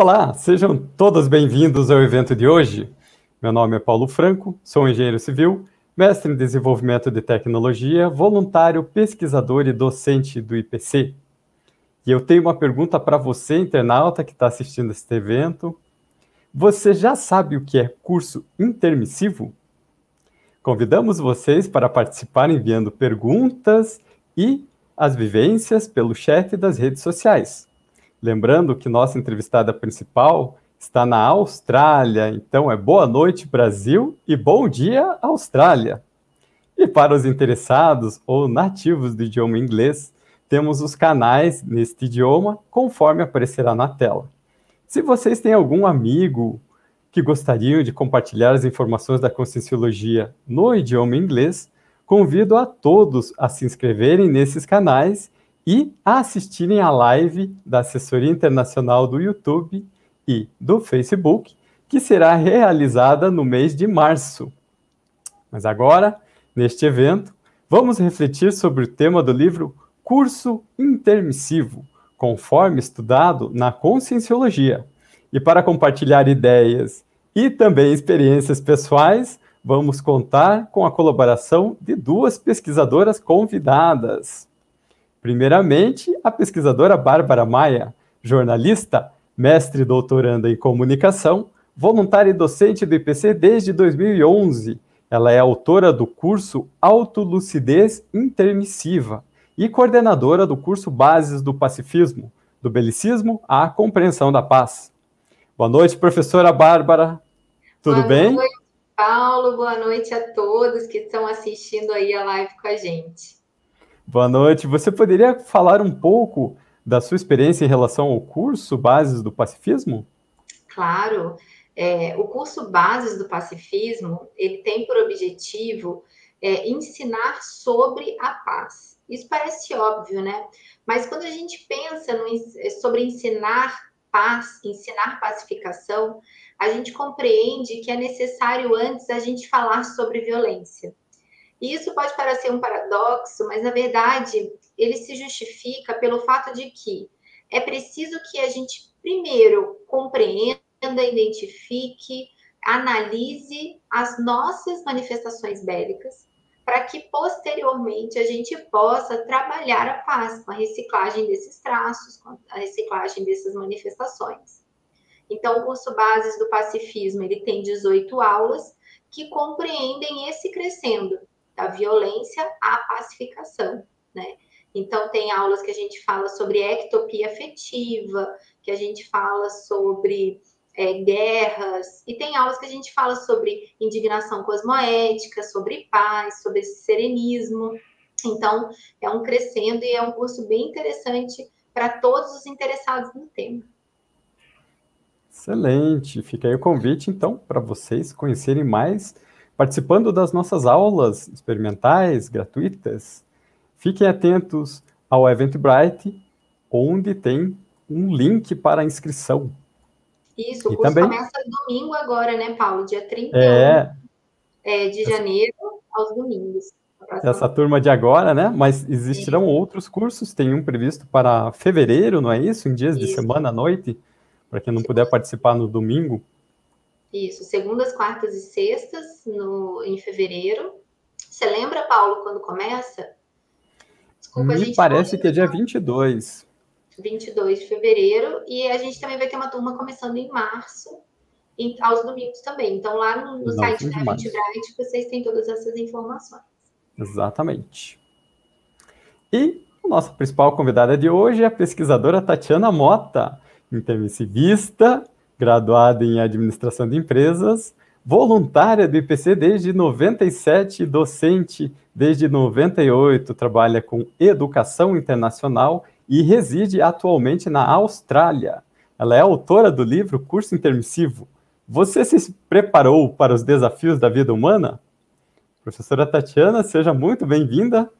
Olá, sejam todos bem-vindos ao evento de hoje. Meu nome é Paulo Franco, sou engenheiro civil, mestre em desenvolvimento de tecnologia, voluntário, pesquisador e docente do IPC. E eu tenho uma pergunta para você, internauta, que está assistindo este evento. Você já sabe o que é curso intermissivo? Convidamos vocês para participar enviando perguntas e as vivências pelo chat das redes sociais. Lembrando que nossa entrevistada principal está na Austrália, então é boa noite, Brasil, e bom dia, Austrália. E para os interessados ou nativos do idioma inglês, temos os canais neste idioma, conforme aparecerá na tela. Se vocês têm algum amigo que gostariam de compartilhar as informações da Conscienciologia no idioma inglês, convido a todos a se inscreverem nesses canais e a assistirem à live da Assessoria Internacional do YouTube e do Facebook, que será realizada no mês de março. Mas agora, neste evento, vamos refletir sobre o tema do livro Curso Intermissivo, conforme estudado na Conscienciologia. E para compartilhar ideias e também experiências pessoais, vamos contar com a colaboração de duas pesquisadoras convidadas. Primeiramente, a pesquisadora Bárbara Maia, jornalista, mestre doutoranda em comunicação, voluntária e docente do IPC desde 2011. Ela é autora do curso Autolucidez Intermissiva e coordenadora do curso Bases do Pacifismo, do Belicismo à Compreensão da Paz. Boa noite, professora Bárbara. Tudo Boa bem? Boa noite, Paulo. Boa noite a todos que estão assistindo aí a live com a gente. Boa noite. Você poderia falar um pouco da sua experiência em relação ao curso Bases do Pacifismo? Claro. É, o curso Bases do Pacifismo, ele tem por objetivo é, ensinar sobre a paz. Isso parece óbvio, né? Mas quando a gente pensa no, sobre ensinar paz, ensinar pacificação, a gente compreende que é necessário antes a gente falar sobre violência. E isso pode parecer um paradoxo, mas na verdade ele se justifica pelo fato de que é preciso que a gente primeiro compreenda, identifique, analise as nossas manifestações bélicas, para que posteriormente a gente possa trabalhar a paz com a reciclagem desses traços, com a reciclagem dessas manifestações. Então, o curso Bases do Pacifismo, ele tem 18 aulas que compreendem esse crescendo da violência à pacificação, né? Então, tem aulas que a gente fala sobre ectopia afetiva, que a gente fala sobre é, guerras, e tem aulas que a gente fala sobre indignação cosmoética, sobre paz, sobre serenismo. Então, é um crescendo e é um curso bem interessante para todos os interessados no tema. Excelente! Fica aí o convite, então, para vocês conhecerem mais participando das nossas aulas experimentais gratuitas, fiquem atentos ao Eventbrite, onde tem um link para a inscrição. Isso, o e curso também... começa domingo agora, né, Paulo? Dia 31 é... É, de janeiro aos domingos. Essa turma de agora, né? Mas existirão Sim. outros cursos, tem um previsto para fevereiro, não é isso? Em dias isso. de semana à noite, para quem não puder participar no domingo. Isso, segundas, quartas e sextas no, em fevereiro. Você lembra, Paulo, quando começa? Desculpa, Me parece que é dia 22. 22 de fevereiro. E a gente também vai ter uma turma começando em março, em, aos domingos também. Então, lá no, no site da Eventbrite, vocês têm todas essas informações. Exatamente. E a nossa principal convidada de hoje é a pesquisadora Tatiana Mota, intermissivista, graduada em administração de empresas, voluntária do IPC desde 97, docente desde 98, trabalha com educação internacional e reside atualmente na Austrália. Ela é autora do livro Curso Intermissivo. Você se preparou para os desafios da vida humana? Professora Tatiana, seja muito bem-vinda.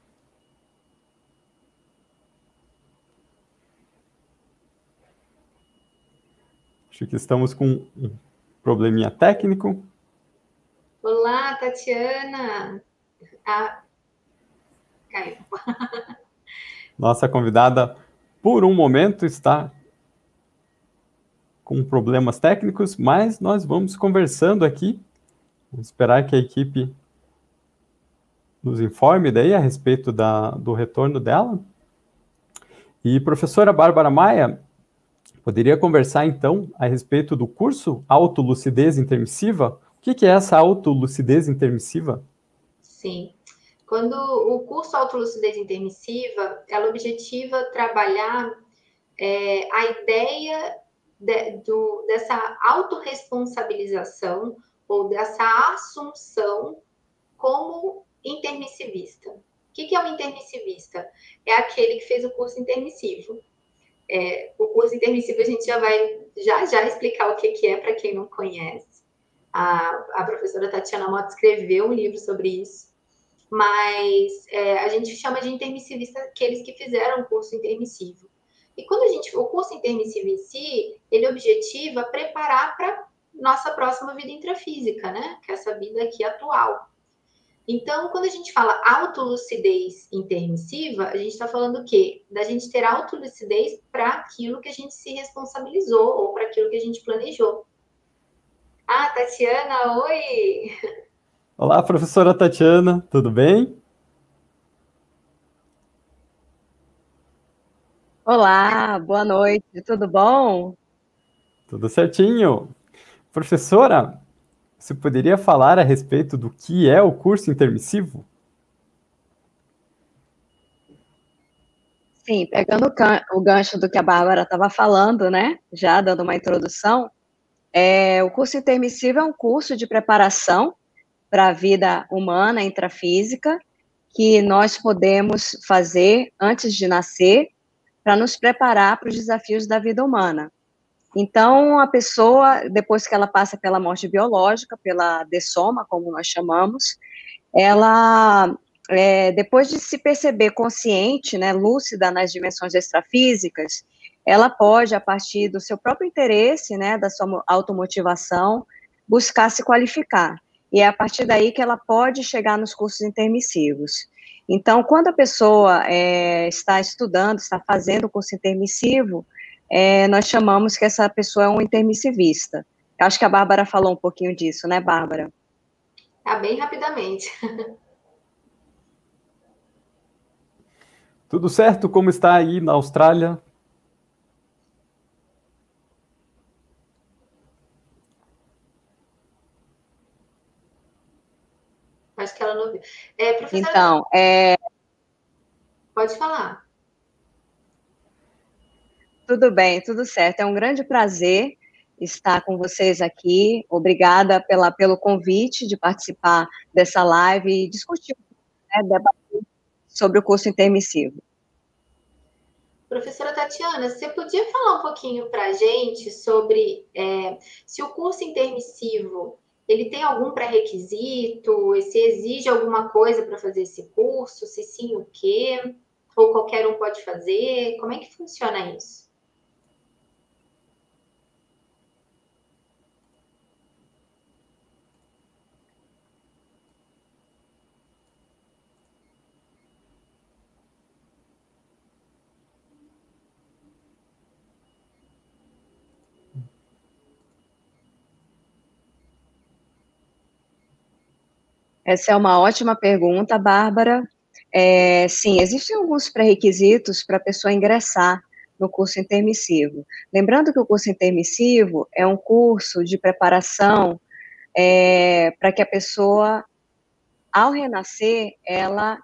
Acho que estamos com um probleminha técnico. Olá, Tatiana. Ah, caiu. Nossa convidada, por um momento, está com problemas técnicos, mas nós vamos conversando aqui. Vamos esperar que a equipe nos informe daí a respeito da, do retorno dela. E professora Bárbara Maia, poderia conversar então a respeito do curso Autolucidez Intermissiva? O que, é essa autolucidez intermissiva? Sim. Quando o curso Autolucidez Intermissiva, ela objetiva trabalhar é, a ideia de, do, dessa autorresponsabilização ou dessa assunção como intermissivista. O que é um intermissivista? É aquele que fez o curso intermissivo. É, o curso intermissivo a gente já vai já já explicar o que, que é para quem não conhece. A, a professora Tatiana Mota escreveu um livro sobre isso, mas é, a gente chama de intermissivista aqueles que fizeram o curso intermissivo. E quando a gente, o curso intermissivo em si, ele objetiva preparar para nossa próxima vida intrafísica, né? Que é essa vida aqui atual. Então, quando a gente fala autolucidez intermissiva, a gente está falando o quê? Da gente ter autolucidez para aquilo que a gente se responsabilizou ou para aquilo que a gente planejou. Ah, Tatiana, oi! Olá, professora Tatiana, tudo bem? Olá, boa noite, tudo bom? Tudo certinho. Professora, você poderia falar a respeito do que é o curso intermissivo? Sim, pegando o gancho do que a Bárbara estava falando, né? Já dando uma introdução, é, o curso intermissivo é um curso de preparação para a vida humana intrafísica que nós podemos fazer antes de nascer para nos preparar para os desafios da vida humana. Então, a pessoa, depois que ela passa pela morte biológica, pela dessoma, como nós chamamos, ela, é, depois de se perceber consciente, né, lúcida nas dimensões extrafísicas, ela pode, a partir do seu próprio interesse, né, da sua automotivação, buscar se qualificar. E é a partir daí que ela pode chegar nos cursos intermissivos. Então, quando a pessoa é, está estudando, está fazendo o curso intermissivo, é, nós chamamos que essa pessoa é um intermissivista. Acho que a Bárbara falou um pouquinho disso, né, Bárbara? Ah, bem rapidamente. Tudo certo? Como está aí na Austrália? Acho que ela não viu. É, professora... Então, é... Pode falar. Tudo bem, tudo certo. É um grande prazer estar com vocês aqui. Obrigada pela, pelo convite de participar dessa live e discutir, né, debater sobre o curso intermissivo. Professora Tatiana, você podia falar um pouquinho para a gente sobre é, se o curso intermissivo ele tem algum pré-requisito, se exige alguma coisa para fazer esse curso, se sim, o quê? Ou qualquer um pode fazer? Como é que funciona isso? Essa é uma ótima pergunta, Bárbara. É, sim, existem alguns pré-requisitos para a pessoa ingressar no curso intermissivo. Lembrando que o curso intermissivo é um curso de preparação é, para que a pessoa, ao renascer, ela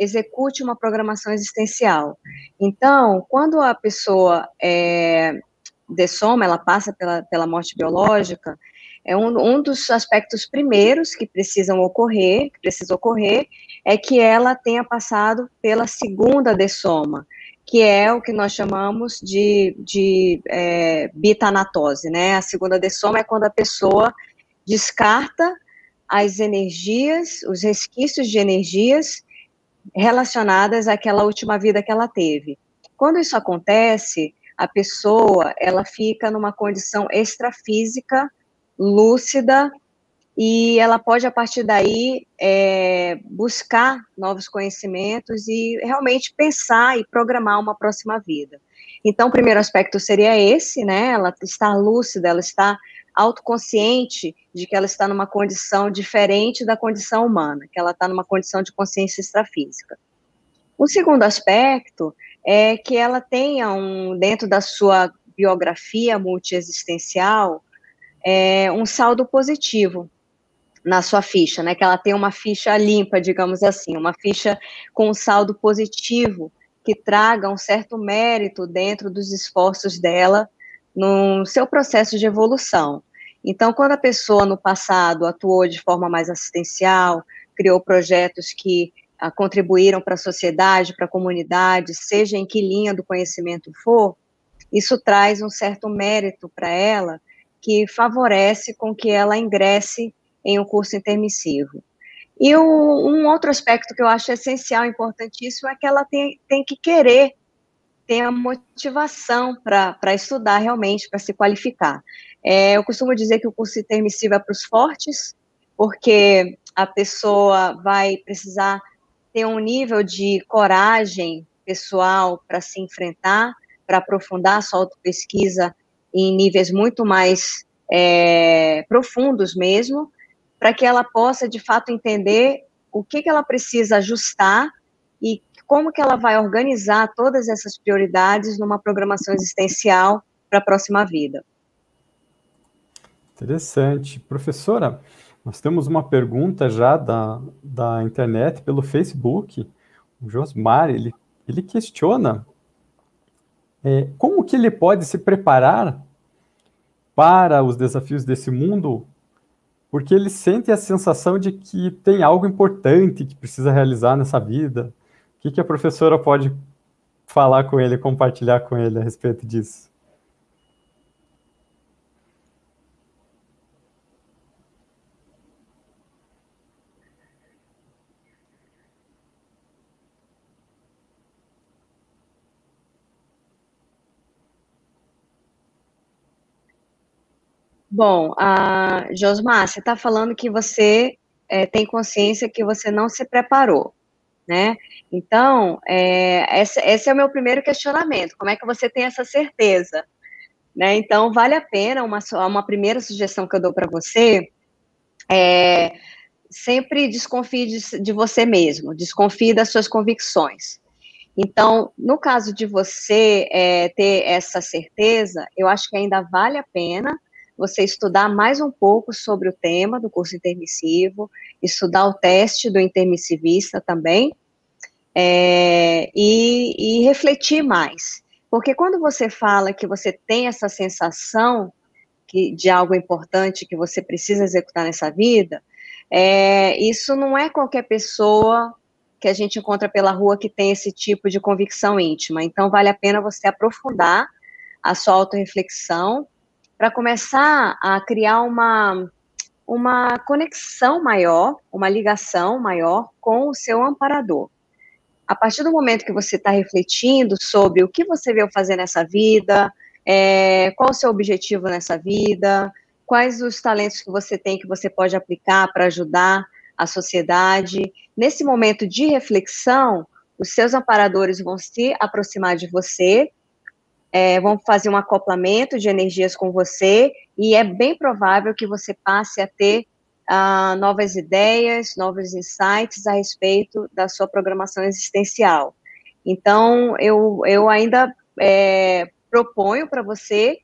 execute uma programação existencial. Então, quando a pessoa é, dessoma, ela passa pela, pela morte biológica, é um, um dos aspectos primeiros que precisam ocorrer, que precisa ocorrer, é que ela tenha passado pela segunda dessoma, que é o que nós chamamos de, de é, bitanatose, né? A segunda dessoma é quando a pessoa descarta as energias, os resquícios de energias relacionadas àquela última vida que ela teve. Quando isso acontece, a pessoa, ela fica numa condição extrafísica lúcida e ela pode, a partir daí, é, buscar novos conhecimentos e realmente pensar e programar uma próxima vida. Então, o primeiro aspecto seria esse, né? Ela está lúcida, ela está autoconsciente de que ela está numa condição diferente da condição humana, que ela está numa condição de consciência extrafísica. O segundo aspecto é que ela tenha um, dentro da sua biografia multiexistencial, é, um saldo positivo na sua ficha, né? Que ela tem uma ficha limpa, digamos assim, uma ficha com um saldo positivo que traga um certo mérito dentro dos esforços dela no seu processo de evolução. Então, quando a pessoa no passado atuou de forma mais assistencial, criou projetos que ah, contribuíram para a sociedade, para a comunidade, seja em que linha do conhecimento for, isso traz um certo mérito para ela que favorece com que ela ingresse em um curso intermissivo. E o, um outro aspecto que eu acho essencial, importantíssimo, é que ela tem, tem que querer ter a motivação para estudar realmente, para se qualificar. É, eu costumo dizer que o curso intermissivo é para os fortes, porque a pessoa vai precisar ter um nível de coragem pessoal para se enfrentar, para aprofundar a sua autopesquisa em níveis muito mais é, profundos mesmo, para que ela possa, de fato, entender o que, que ela precisa ajustar e como que ela vai organizar todas essas prioridades numa programação existencial para a próxima vida. Interessante. Professora, nós temos uma pergunta já da, da internet pelo Facebook. O Josmar, ele, ele questiona é, como que ele pode se preparar para os desafios desse mundo porque ele sente a sensação de que tem algo importante que precisa realizar nessa vida. O que, que a professora pode falar com ele, compartilhar com ele a respeito disso? Bom, a Josmar, você está falando que você é, tem consciência que você não se preparou, né? Então, é, esse, esse, é o meu primeiro questionamento. Como é que você tem essa certeza? Né? Então, vale a pena, uma, uma primeira sugestão que eu dou para você é sempre desconfie de, de você mesmo, desconfie das suas convicções. Então, no caso de você é, ter essa certeza, eu acho que ainda vale a pena você estudar mais um pouco sobre o tema do curso intermissivo, estudar o teste do intermissivista também, é, e, e refletir mais. Porque quando você fala que você tem essa sensação que, de algo importante que você precisa executar nessa vida, é, isso não é qualquer pessoa que a gente encontra pela rua que tem esse tipo de convicção íntima. Então, vale a pena você aprofundar a sua autorreflexão para começar a criar uma, uma conexão maior, uma ligação maior com o seu amparador. A partir do momento que você está refletindo sobre o que você veio fazer nessa vida, é, qual o seu objetivo nessa vida, quais os talentos que você tem que você pode aplicar para ajudar a sociedade. Nesse momento de reflexão, os seus amparadores vão se aproximar de você é, vão fazer um acoplamento de energias com você, e é bem provável que você passe a ter uh, novas ideias, novos insights a respeito da sua programação existencial. Então, eu, eu ainda é, proponho para você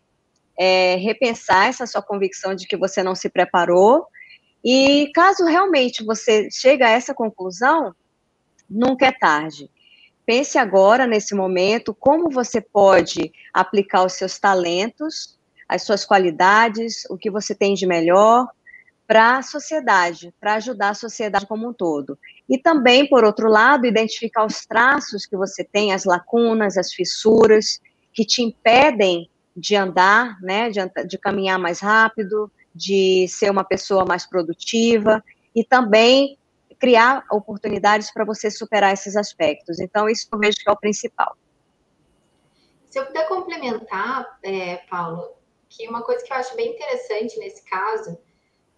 é, repensar essa sua convicção de que você não se preparou, e caso realmente você chegue a essa conclusão, nunca é tarde. Pense agora, nesse momento, como você pode aplicar os seus talentos, as suas qualidades, o que você tem de melhor para a sociedade, para ajudar a sociedade como um todo. E também, por outro lado, identificar os traços que você tem, as lacunas, as fissuras, que te impedem de andar, né, de, de caminhar mais rápido, de ser uma pessoa mais produtiva, e também criar oportunidades para você superar esses aspectos. Então, isso eu vejo que é o principal. Se eu puder complementar, é, Paulo, que uma coisa que eu acho bem interessante nesse caso,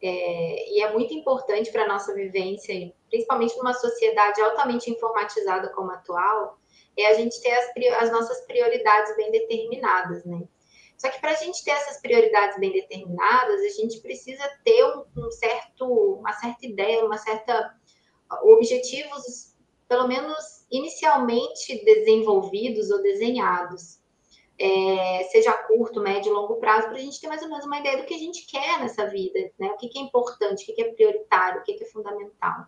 é, e é muito importante para a nossa vivência, principalmente numa sociedade altamente informatizada como a atual, é a gente ter as, as nossas prioridades bem determinadas, né? Só que para a gente ter essas prioridades bem determinadas, a gente precisa ter um, um certo, uma certa ideia, uma certa objetivos, pelo menos inicialmente desenvolvidos ou desenhados é, seja a curto, médio e longo prazo, para a gente ter mais ou menos uma ideia do que a gente quer nessa vida, né? O que, que é importante, o que, que é prioritário, o que, que é fundamental.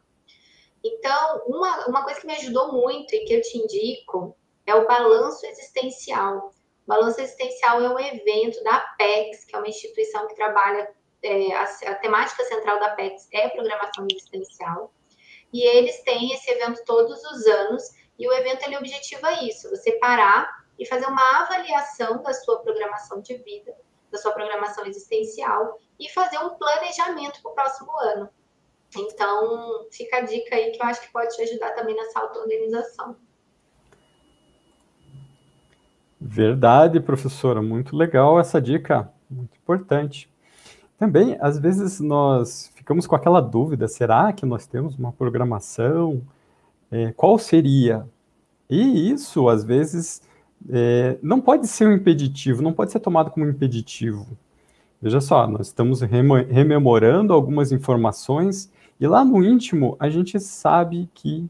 Então, uma, uma coisa que me ajudou muito e que eu te indico é o balanço existencial. O balanço existencial é um evento da Apex, que é uma instituição que trabalha, é, a, a temática central da Apex é programação existencial. E eles têm esse evento todos os anos, e o evento ele objetiva isso: você parar e fazer uma avaliação da sua programação de vida, da sua programação existencial e fazer um planejamento para o próximo ano. Então, fica a dica aí que eu acho que pode te ajudar também nessa auto-organização. Verdade, professora, muito legal essa dica, muito importante. Também, às vezes, nós ficamos com aquela dúvida: será que nós temos uma programação? É, qual seria? E isso, às vezes, é, não pode ser um impeditivo, não pode ser tomado como impeditivo. Veja só, nós estamos rememorando algumas informações e lá no íntimo a gente sabe que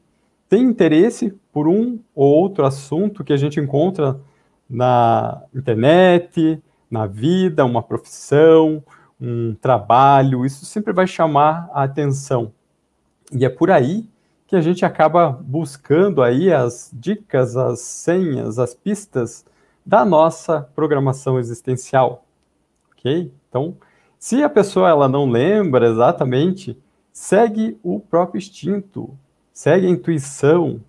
tem interesse por um ou outro assunto que a gente encontra na internet, na vida, uma profissão, um trabalho, isso sempre vai chamar a atenção. E é por aí que a gente acaba buscando aí as dicas, as senhas, as pistas da nossa programação existencial, ok? Então, se a pessoa ela não lembra exatamente, segue o próprio instinto, segue a intuição.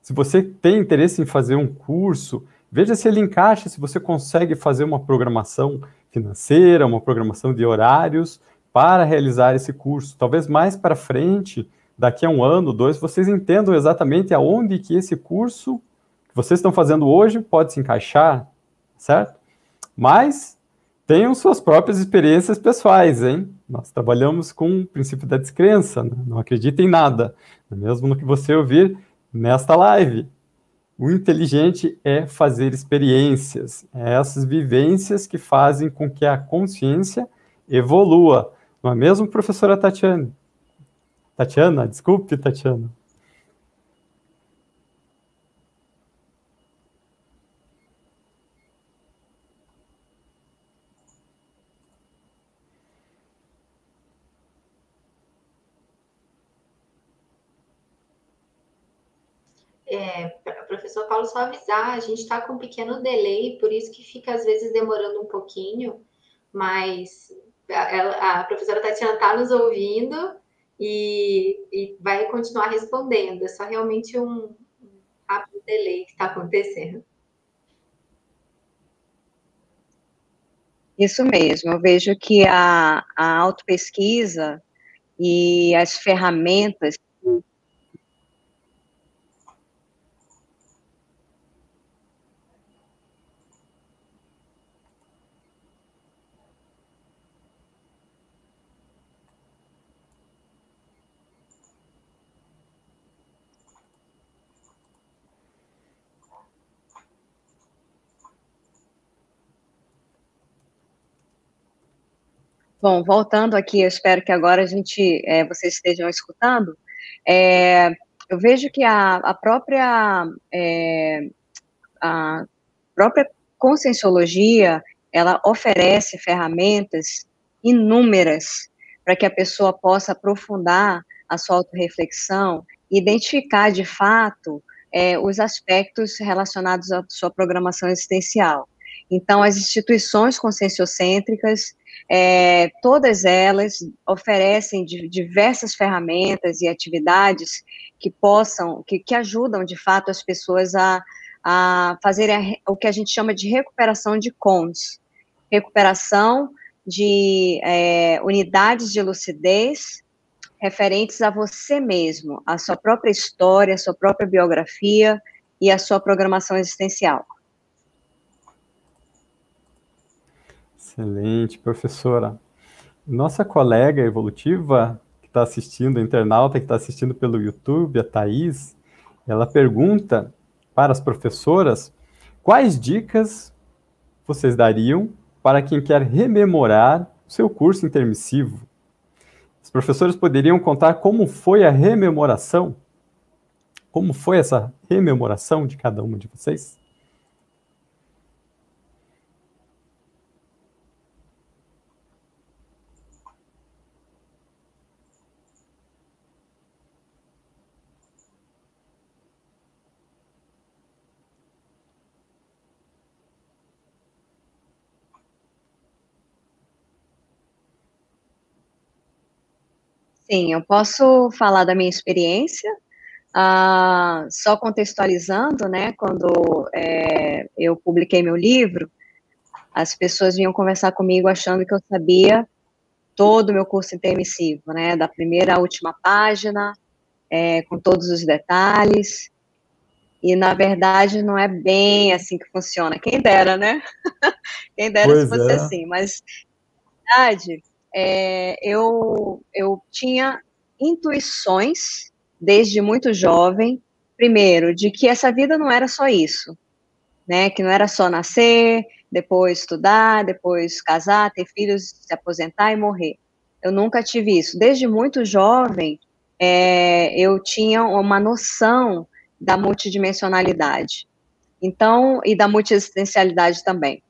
Se você tem interesse em fazer um curso, veja se ele encaixa, se você consegue fazer uma programação financeira, uma programação de horários para realizar esse curso. Talvez mais para frente daqui a um ano, dois, vocês entendam exatamente aonde que esse curso que vocês estão fazendo hoje pode se encaixar, certo? Mas tenham suas próprias experiências pessoais, hein? Nós trabalhamos com o princípio da descrença, né? não acredita em nada, mesmo no que você ouvir nesta live. O inteligente é fazer experiências, é essas vivências que fazem com que a consciência evolua. Não é mesmo, professora Tatiane? Tatiana, desculpe, Tatiana. É, professor Só avisar, a gente está com um pequeno delay, por isso que fica às vezes demorando um pouquinho, mas a, a professora Tatiana está nos ouvindo e, e vai continuar respondendo. É só realmente um, rápido delay que está acontecendo. Isso mesmo, eu vejo que a, a autopesquisa e as ferramentas Bom, voltando aqui, eu espero que agora a gente, é, vocês estejam escutando. É, eu vejo que a, a própria é, a própria conscienciologia ela oferece ferramentas inúmeras para que a pessoa possa aprofundar a sua autorreflexão e identificar de fato é, os aspectos relacionados à sua programação existencial. Então, as instituições conscienciocêntricas, é, todas elas oferecem diversas ferramentas e atividades que possam, que, que ajudam de fato as pessoas a, a fazerem o que a gente chama de recuperação de cons, recuperação de é, unidades de lucidez referentes a você mesmo, a sua própria história, a sua própria biografia e a sua programação existencial. Excelente, professora. Nossa colega evolutiva que está assistindo, internauta que está assistindo pelo YouTube, a Thaís, ela pergunta para as professoras, quais dicas vocês dariam para quem quer rememorar seu curso intermissivo? Os professores poderiam contar como foi a rememoração? Como foi essa rememoração de cada uma de vocês? Sim, eu posso falar da minha experiência, ah, só contextualizando, né, quando é, eu publiquei meu livro, as pessoas vinham conversar comigo achando que eu sabia todo o meu curso intermissivo, né, da primeira à última página, é, com todos os detalhes, e na verdade não é bem assim que funciona. Quem dera, né? Quem dera pois se fosse é. assim, mas na verdade é, eu, eu tinha intuições desde muito jovem, primeiro, de que essa vida não era só isso, né? Que não era só nascer, depois estudar, depois casar, ter filhos, se aposentar e morrer. Eu nunca tive isso. Desde muito jovem, é, eu tinha uma noção da multidimensionalidade. Então, e da multiexistencialidade também.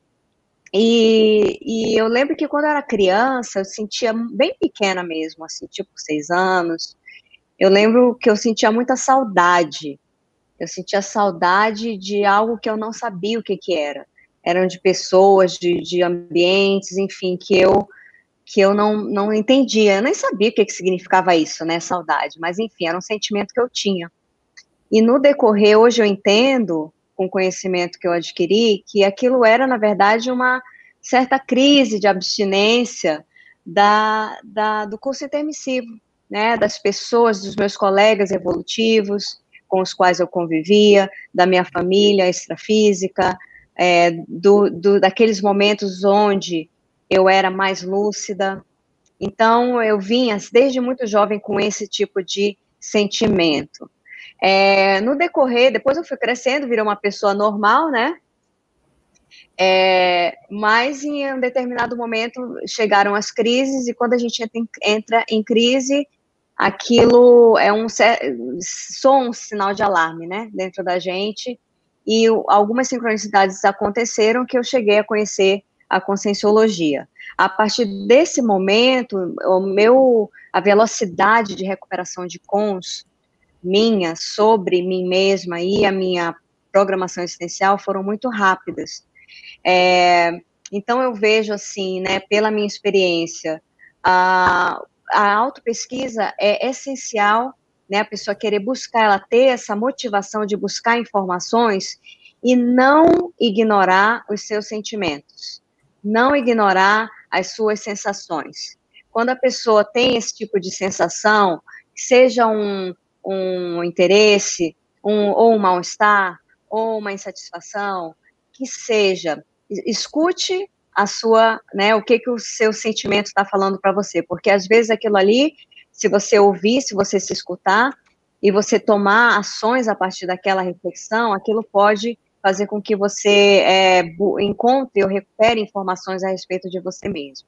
E, e, eu lembro que quando eu era criança, eu sentia bem pequena mesmo, assim, tipo seis anos. Eu lembro que eu sentia muita saudade. Eu sentia saudade de algo que eu não sabia o que, que era. Eram de pessoas, de, de ambientes, enfim, que eu que eu não, não entendia. Eu nem sabia o que, que significava isso, né, saudade. Mas, enfim, era um sentimento que eu tinha. E no decorrer, hoje eu entendo com o conhecimento que eu adquiri, que aquilo era, na verdade, uma certa crise de abstinência da, da, do curso intermissivo, né, das pessoas, dos meus colegas evolutivos, com os quais eu convivia, da minha família extrafísica, é, do, do, daqueles momentos onde eu era mais lúcida. Então, eu vinha desde muito jovem com esse tipo de sentimento. É, no decorrer, depois eu fui crescendo, virei uma pessoa normal, né? É, mas em um determinado momento chegaram as crises, e quando a gente entra em crise, aquilo é um só um sinal de alarme, né, dentro da gente. E algumas sincronicidades aconteceram que eu cheguei a conhecer a conscienciologia. A partir desse momento, o meu a velocidade de recuperação de cons minha sobre mim mesma e a minha programação existencial foram muito rápidas. É, então eu vejo assim, né, pela minha experiência, a, a autopesquisa é essencial, né, a pessoa querer buscar, ela ter essa motivação de buscar informações e não ignorar os seus sentimentos, não ignorar as suas sensações. Quando a pessoa tem esse tipo de sensação, seja um, um interesse, um, ou um mal-estar, ou uma insatisfação, que seja, escute a sua, né, o que que o seu sentimento está falando para você, porque às vezes aquilo ali, se você ouvir, se você se escutar e você tomar ações a partir daquela reflexão, aquilo pode fazer com que você é, encontre ou recupere informações a respeito de você mesmo.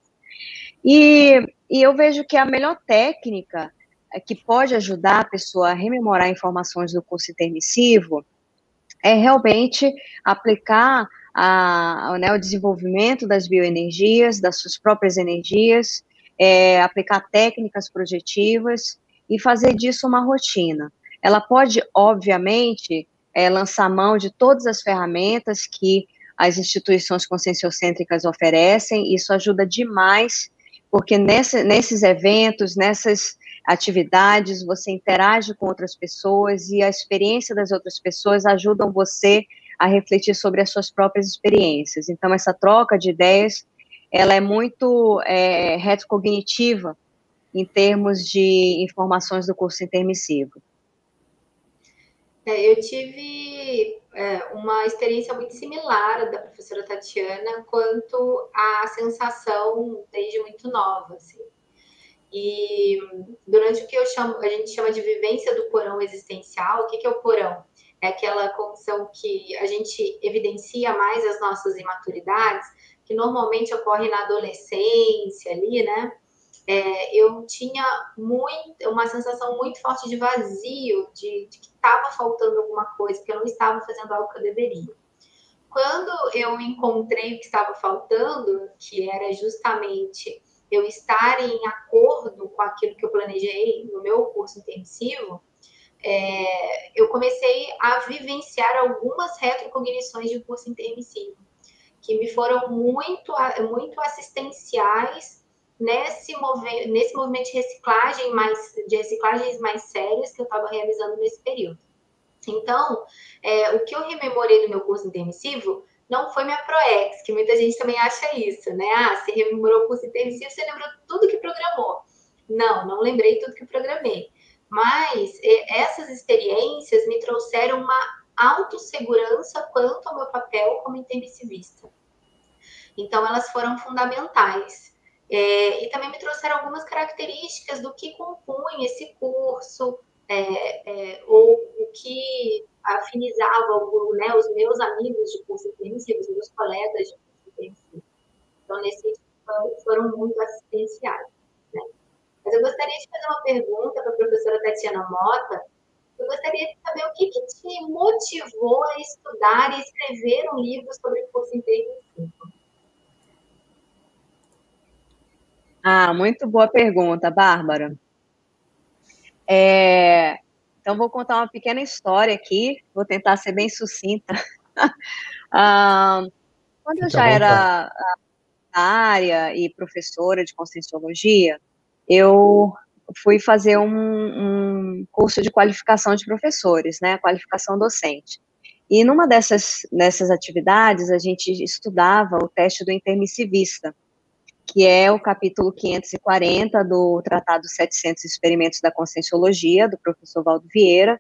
E, e eu vejo que a melhor técnica que pode ajudar a pessoa a rememorar informações do curso intermissivo é realmente aplicar a, né, o desenvolvimento das bioenergias, das suas próprias energias, é, aplicar técnicas projetivas e fazer disso uma rotina. Ela pode, obviamente, é, lançar mão de todas as ferramentas que as instituições conscienciocêntricas oferecem, isso ajuda demais, porque nesse, nesses eventos, nessas atividades, você interage com outras pessoas e a experiência das outras pessoas ajudam você a refletir sobre as suas próprias experiências. Então, essa troca de ideias, ela é muito é, retrocognitiva em termos de informações do curso intermissivo. É, eu tive é, uma experiência muito similar da professora Tatiana quanto à sensação desde muito nova, assim. E durante o que eu chamo, a gente chama de vivência do porão existencial, o que, que é o porão? é aquela condição que a gente evidencia mais as nossas imaturidades, que normalmente ocorre na adolescência ali, né? É, eu tinha muito, uma sensação muito forte de vazio, de, de que estava faltando alguma coisa, que eu não estava fazendo algo que eu deveria. Quando eu encontrei o que estava faltando, que era justamente eu estar em acordo com aquilo que eu planejei no meu curso intensivo, é, eu comecei a vivenciar algumas retrocognições de curso intermissivo, que me foram muito, muito assistenciais nesse, mover, nesse movimento de reciclagem mais de reciclagens mais sérias que eu estava realizando nesse período. Então, é, o que eu rememorei do meu curso intermissivo não foi minha ProEx, que muita gente também acha isso, né? Ah, você rememorou o curso intermissivo, você lembrou tudo que programou. Não, não lembrei tudo que programei. Mas essas experiências me trouxeram uma autossegurança quanto ao meu papel como intermissivista. Então, elas foram fundamentais. É, e também me trouxeram algumas características do que compunha esse curso, é, é, ou o que afinizava né, os meus amigos de intermissivo, os meus colegas de intermissivo. Então, nesse foram muito assistenciais. Mas eu gostaria de fazer uma pergunta para a professora Tatiana Mota. Eu gostaria de saber o que, que te motivou a estudar e escrever um livro sobre curso intermissivo. Ah, muito boa pergunta, Bárbara. É, então, vou contar uma pequena história aqui, vou tentar ser bem sucinta. ah, quando eu já era área e professora de conscienciologia, eu fui fazer um, um, curso de qualificação de professores, né, qualificação docente. E numa dessas, dessas atividades, a gente estudava o teste do intermissivista, que é o capítulo 540 do Tratado 700 Experimentos da Conscienciologia, do professor Valdo Vieira,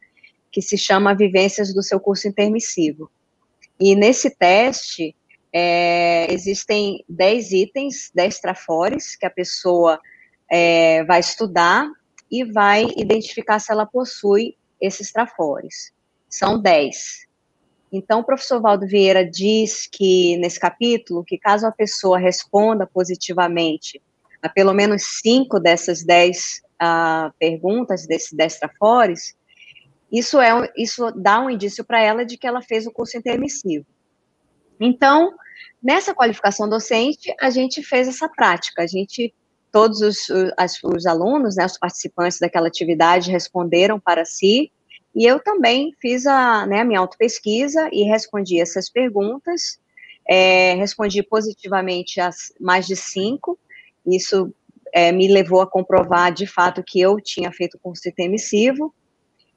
que se chama Vivências do seu curso intermissivo. E nesse teste, é, existem 10 itens, 10 trafores, que a pessoa é, vai estudar e vai identificar se ela possui esses trafores. São 10. Então, o professor Valdo Vieira diz que, nesse capítulo, que caso a pessoa responda positivamente a pelo menos cinco dessas 10 uh, perguntas, desses 10 trafores, isso, é, isso dá um indício para ela de que ela fez o curso intermissivo. Então, nessa qualificação docente, a gente fez essa prática, a gente todos os, os, os alunos, né, os participantes daquela atividade responderam para si, e eu também fiz a, né, a minha autopesquisa e respondi essas perguntas, é, respondi positivamente as mais de cinco, isso é, me levou a comprovar de fato que eu tinha feito curso intermissivo,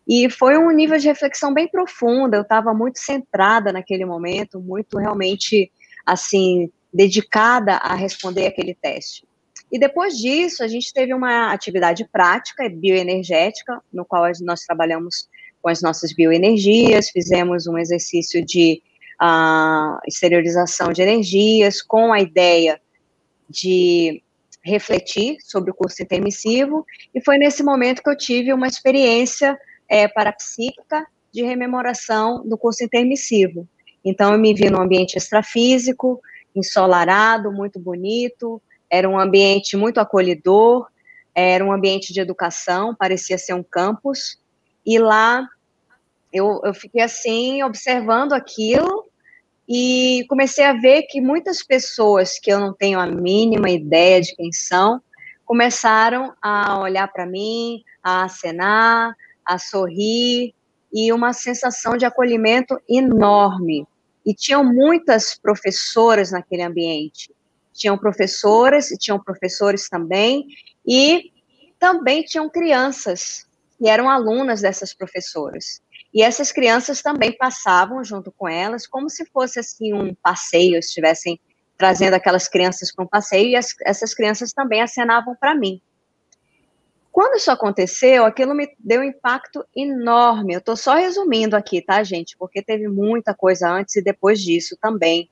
e foi um nível de reflexão bem profunda, eu estava muito centrada naquele momento, muito realmente, assim, dedicada a responder aquele teste. E depois disso, a gente teve uma atividade prática, bioenergética, no qual nós trabalhamos com as nossas bioenergias, fizemos um exercício de uh, exteriorização de energias, com a ideia de refletir sobre o curso intermissivo, e foi nesse momento que eu tive uma experiência é, parapsíquica de rememoração do curso intermissivo. Então, eu me vi num ambiente extrafísico, ensolarado, muito bonito, era um ambiente muito acolhedor, era um ambiente de educação, parecia ser um campus, e lá eu, eu fiquei assim, observando aquilo, e comecei a ver que muitas pessoas que eu não tenho a mínima ideia de quem são, começaram a olhar para mim, a acenar, a sorrir, e uma sensação de acolhimento enorme. E tinham muitas professoras naquele ambiente, tinham professoras e tinham professores também, e também tinham crianças que eram alunas dessas professoras. E essas crianças também passavam junto com elas, como se fosse assim um passeio, estivessem trazendo aquelas crianças para um passeio, e as, essas crianças também acenavam para mim. Quando isso aconteceu, aquilo me deu um impacto enorme. Eu estou só resumindo aqui, tá, gente? Porque teve muita coisa antes e depois disso também,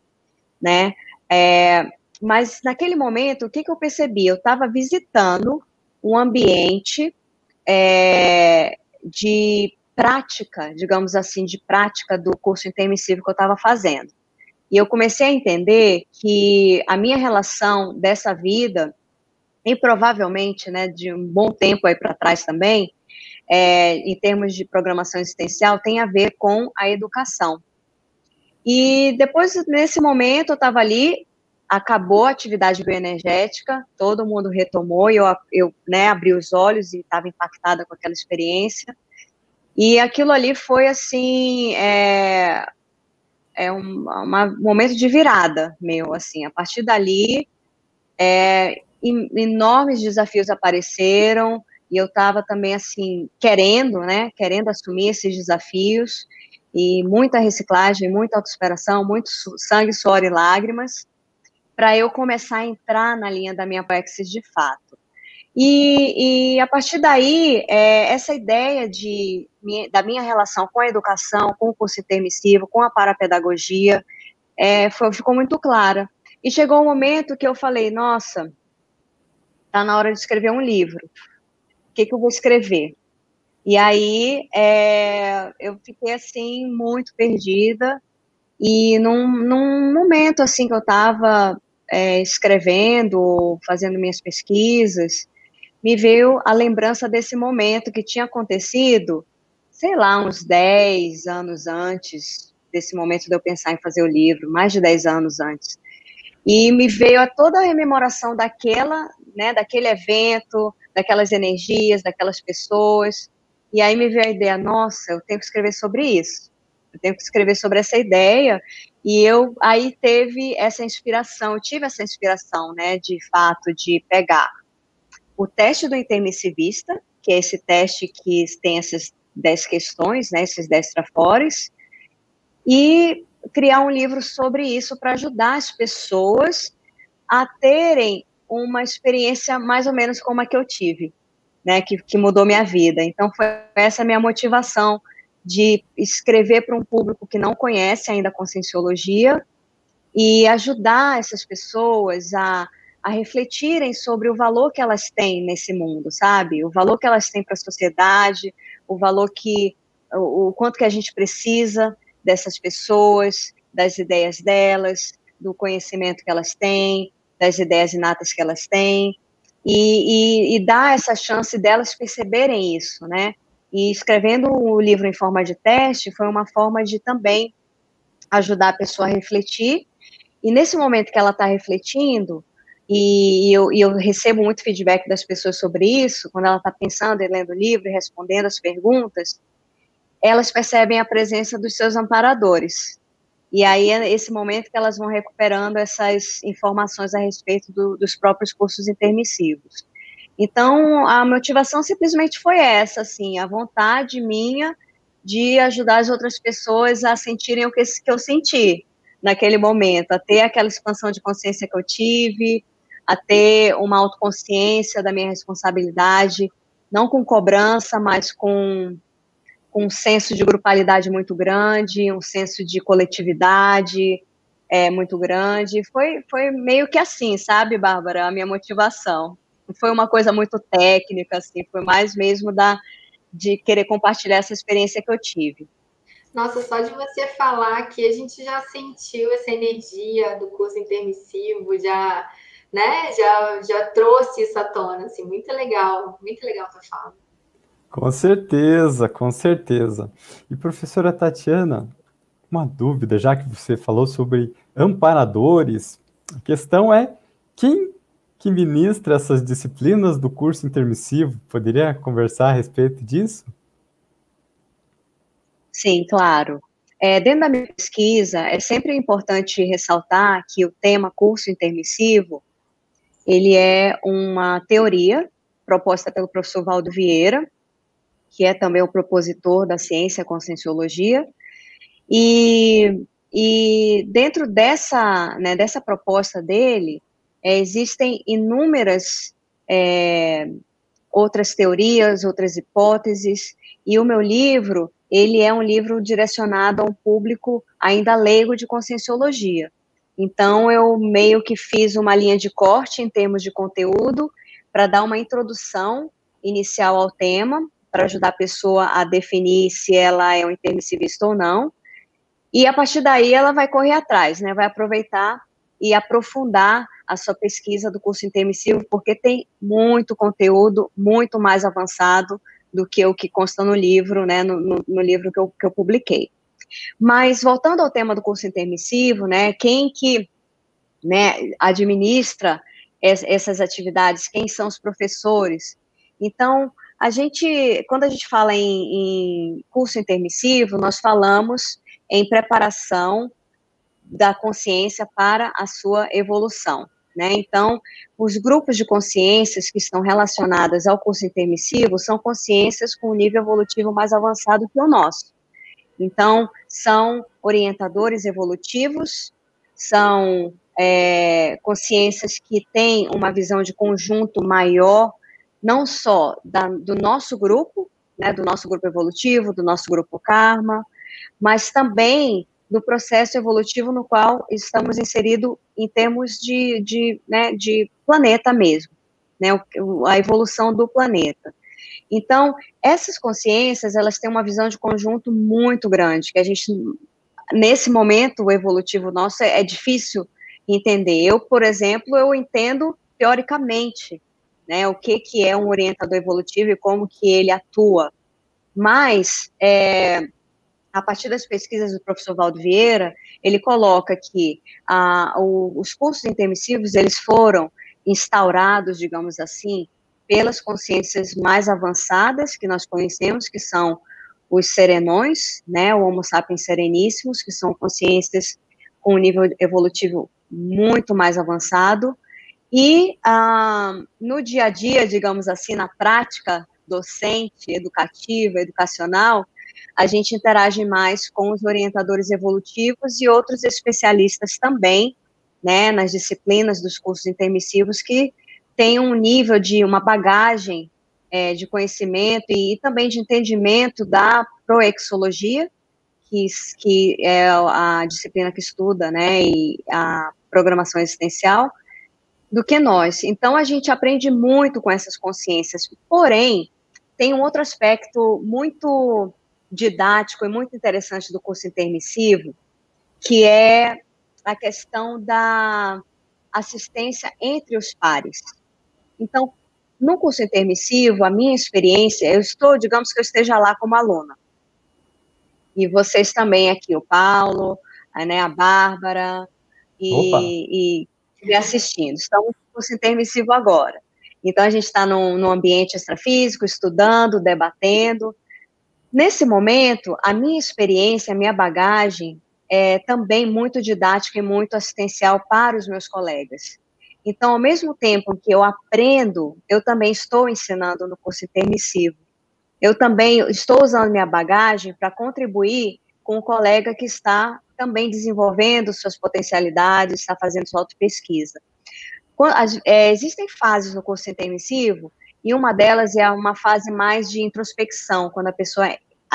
né? É, mas naquele momento, o que, que eu percebi? Eu estava visitando um ambiente é, de prática, digamos assim, de prática do curso intermissivo que eu estava fazendo. E eu comecei a entender que a minha relação dessa vida, e provavelmente, né, de um bom tempo aí para trás também, é, em termos de programação existencial, tem a ver com a educação. E depois, nesse momento, eu estava ali, acabou a atividade bioenergética, todo mundo retomou, e eu, eu né, abri os olhos e estava impactada com aquela experiência. E aquilo ali foi, assim, é, é um uma, momento de virada meu, assim, a partir dali, é, enormes desafios apareceram, e eu estava também, assim, querendo, né, querendo assumir esses desafios, e muita reciclagem, muita autossuperação, muito sangue, suor e lágrimas, para eu começar a entrar na linha da minha praxis de fato. E, e a partir daí, é, essa ideia de, da minha relação com a educação, com o curso intermissivo, com a parapedagogia, é, foi, ficou muito clara. E chegou um momento que eu falei, nossa, está na hora de escrever um livro. O que, que eu vou escrever? E aí é, eu fiquei assim muito perdida e num, num momento assim que eu estava é, escrevendo, fazendo minhas pesquisas, me veio a lembrança desse momento que tinha acontecido, sei lá, uns 10 anos antes desse momento de eu pensar em fazer o livro, mais de 10 anos antes. E me veio a toda a rememoração daquela, né, daquele evento, daquelas energias, daquelas pessoas, e aí me veio a ideia, nossa, eu tenho que escrever sobre isso. Eu tenho que escrever sobre essa ideia. E eu aí teve essa inspiração, eu tive essa inspiração, né, de fato, de pegar o teste do intermissivista, que é esse teste que tem essas dez questões, né, esses dez trafores, e criar um livro sobre isso para ajudar as pessoas a terem uma experiência mais ou menos como a que eu tive né, que, que mudou minha vida. Então, foi essa minha motivação de escrever para um público que não conhece ainda a conscienciologia e ajudar essas pessoas a, a refletirem sobre o valor que elas têm nesse mundo, sabe? O valor que elas têm para a sociedade, o valor que, o, o quanto que a gente precisa dessas pessoas, das ideias delas, do conhecimento que elas têm, das ideias inatas que elas têm, e, e, e dar essa chance delas perceberem isso, né? E escrevendo o livro em forma de teste foi uma forma de também ajudar a pessoa a refletir. E nesse momento que ela está refletindo, e eu, e eu, recebo muito feedback das pessoas sobre isso, quando ela está pensando e lendo o livro respondendo as perguntas, elas percebem a presença dos seus amparadores. E aí é esse momento que elas vão recuperando essas informações a respeito do, dos próprios cursos intermissivos. Então, a motivação simplesmente foi essa, assim, a vontade minha de ajudar as outras pessoas a sentirem o que, que eu senti naquele momento, a ter aquela expansão de consciência que eu tive, a ter uma autoconsciência da minha responsabilidade, não com cobrança, mas com com um senso de grupalidade muito grande, um senso de coletividade é, muito grande. Foi, foi meio que assim, sabe, Bárbara, a minha motivação. Não foi uma coisa muito técnica, assim, foi mais mesmo da, de querer compartilhar essa experiência que eu tive. Nossa, só de você falar que a gente já sentiu essa energia do curso intermissivo, já, né, já, já trouxe isso à tona, assim, muito legal, muito legal tua fala. Com certeza, com certeza. E professora Tatiana, uma dúvida, já que você falou sobre amparadores, a questão é quem que ministra essas disciplinas do curso intermissivo? Poderia conversar a respeito disso? Sim, claro. É, dentro da minha pesquisa, é sempre importante ressaltar que o tema curso intermissivo, ele é uma teoria proposta pelo professor Valdo Vieira, que é também o propositor da ciência conscienciologia, e, e dentro dessa, né, dessa proposta dele, é, existem inúmeras é, outras teorias, outras hipóteses, e o meu livro, ele é um livro direcionado a um público ainda leigo de conscienciologia. Então, eu meio que fiz uma linha de corte em termos de conteúdo, para dar uma introdução inicial ao tema, para ajudar a pessoa a definir se ela é um intermissivista ou não. E a partir daí ela vai correr atrás, né? Vai aproveitar e aprofundar a sua pesquisa do curso intermissivo, porque tem muito conteúdo, muito mais avançado do que o que consta no livro, né? No, no, no livro que eu, que eu publiquei. Mas voltando ao tema do curso intermissivo, né? Quem que né, administra essas atividades, quem são os professores. Então, a gente, quando a gente fala em, em curso intermissivo, nós falamos em preparação da consciência para a sua evolução. Né? Então, os grupos de consciências que estão relacionadas ao curso intermissivo são consciências com um nível evolutivo mais avançado que o nosso. Então, são orientadores evolutivos, são é, consciências que têm uma visão de conjunto maior, não só da, do nosso grupo, né, do nosso grupo evolutivo, do nosso grupo karma, mas também do processo evolutivo no qual estamos inseridos em termos de, de, né, de planeta mesmo, né, a evolução do planeta. Então, essas consciências, elas têm uma visão de conjunto muito grande, que a gente, nesse momento evolutivo nosso, é, é difícil entender. Eu, por exemplo, eu entendo teoricamente, né, o que, que é um orientador evolutivo e como que ele atua, mas, é, a partir das pesquisas do professor Valdo Vieira, ele coloca que ah, o, os cursos intermissivos, eles foram instaurados, digamos assim, pelas consciências mais avançadas que nós conhecemos, que são os serenões, né, o Homo sapiens sereníssimos, que são consciências com um nível evolutivo muito mais avançado, e ah, no dia a dia, digamos assim, na prática docente, educativa, educacional, a gente interage mais com os orientadores evolutivos e outros especialistas também, né, nas disciplinas dos cursos intermissivos que tem um nível de uma bagagem é, de conhecimento e, e, também de entendimento da proexologia, que, que é a disciplina que estuda, né, e a programação existencial, do que nós. Então, a gente aprende muito com essas consciências. Porém, tem um outro aspecto muito didático e muito interessante do curso intermissivo, que é a questão da assistência entre os pares. Então, no curso intermissivo, a minha experiência, eu estou, digamos que eu esteja lá como aluna. E vocês também aqui, o Paulo, a, né, a Bárbara, e, e, e assistindo. Estamos no curso intermissivo agora. Então, a gente está num, num ambiente extrafísico, estudando, debatendo. Nesse momento, a minha experiência, a minha bagagem é também muito didática e muito assistencial para os meus colegas. Então, ao mesmo tempo que eu aprendo, eu também estou ensinando no curso intermissivo. Eu também estou usando minha bagagem para contribuir com o colega que está também desenvolvendo suas potencialidades, está fazendo sua autopesquisa. É, existem fases no curso intermissivo, e uma delas é uma fase mais de introspecção, quando a pessoa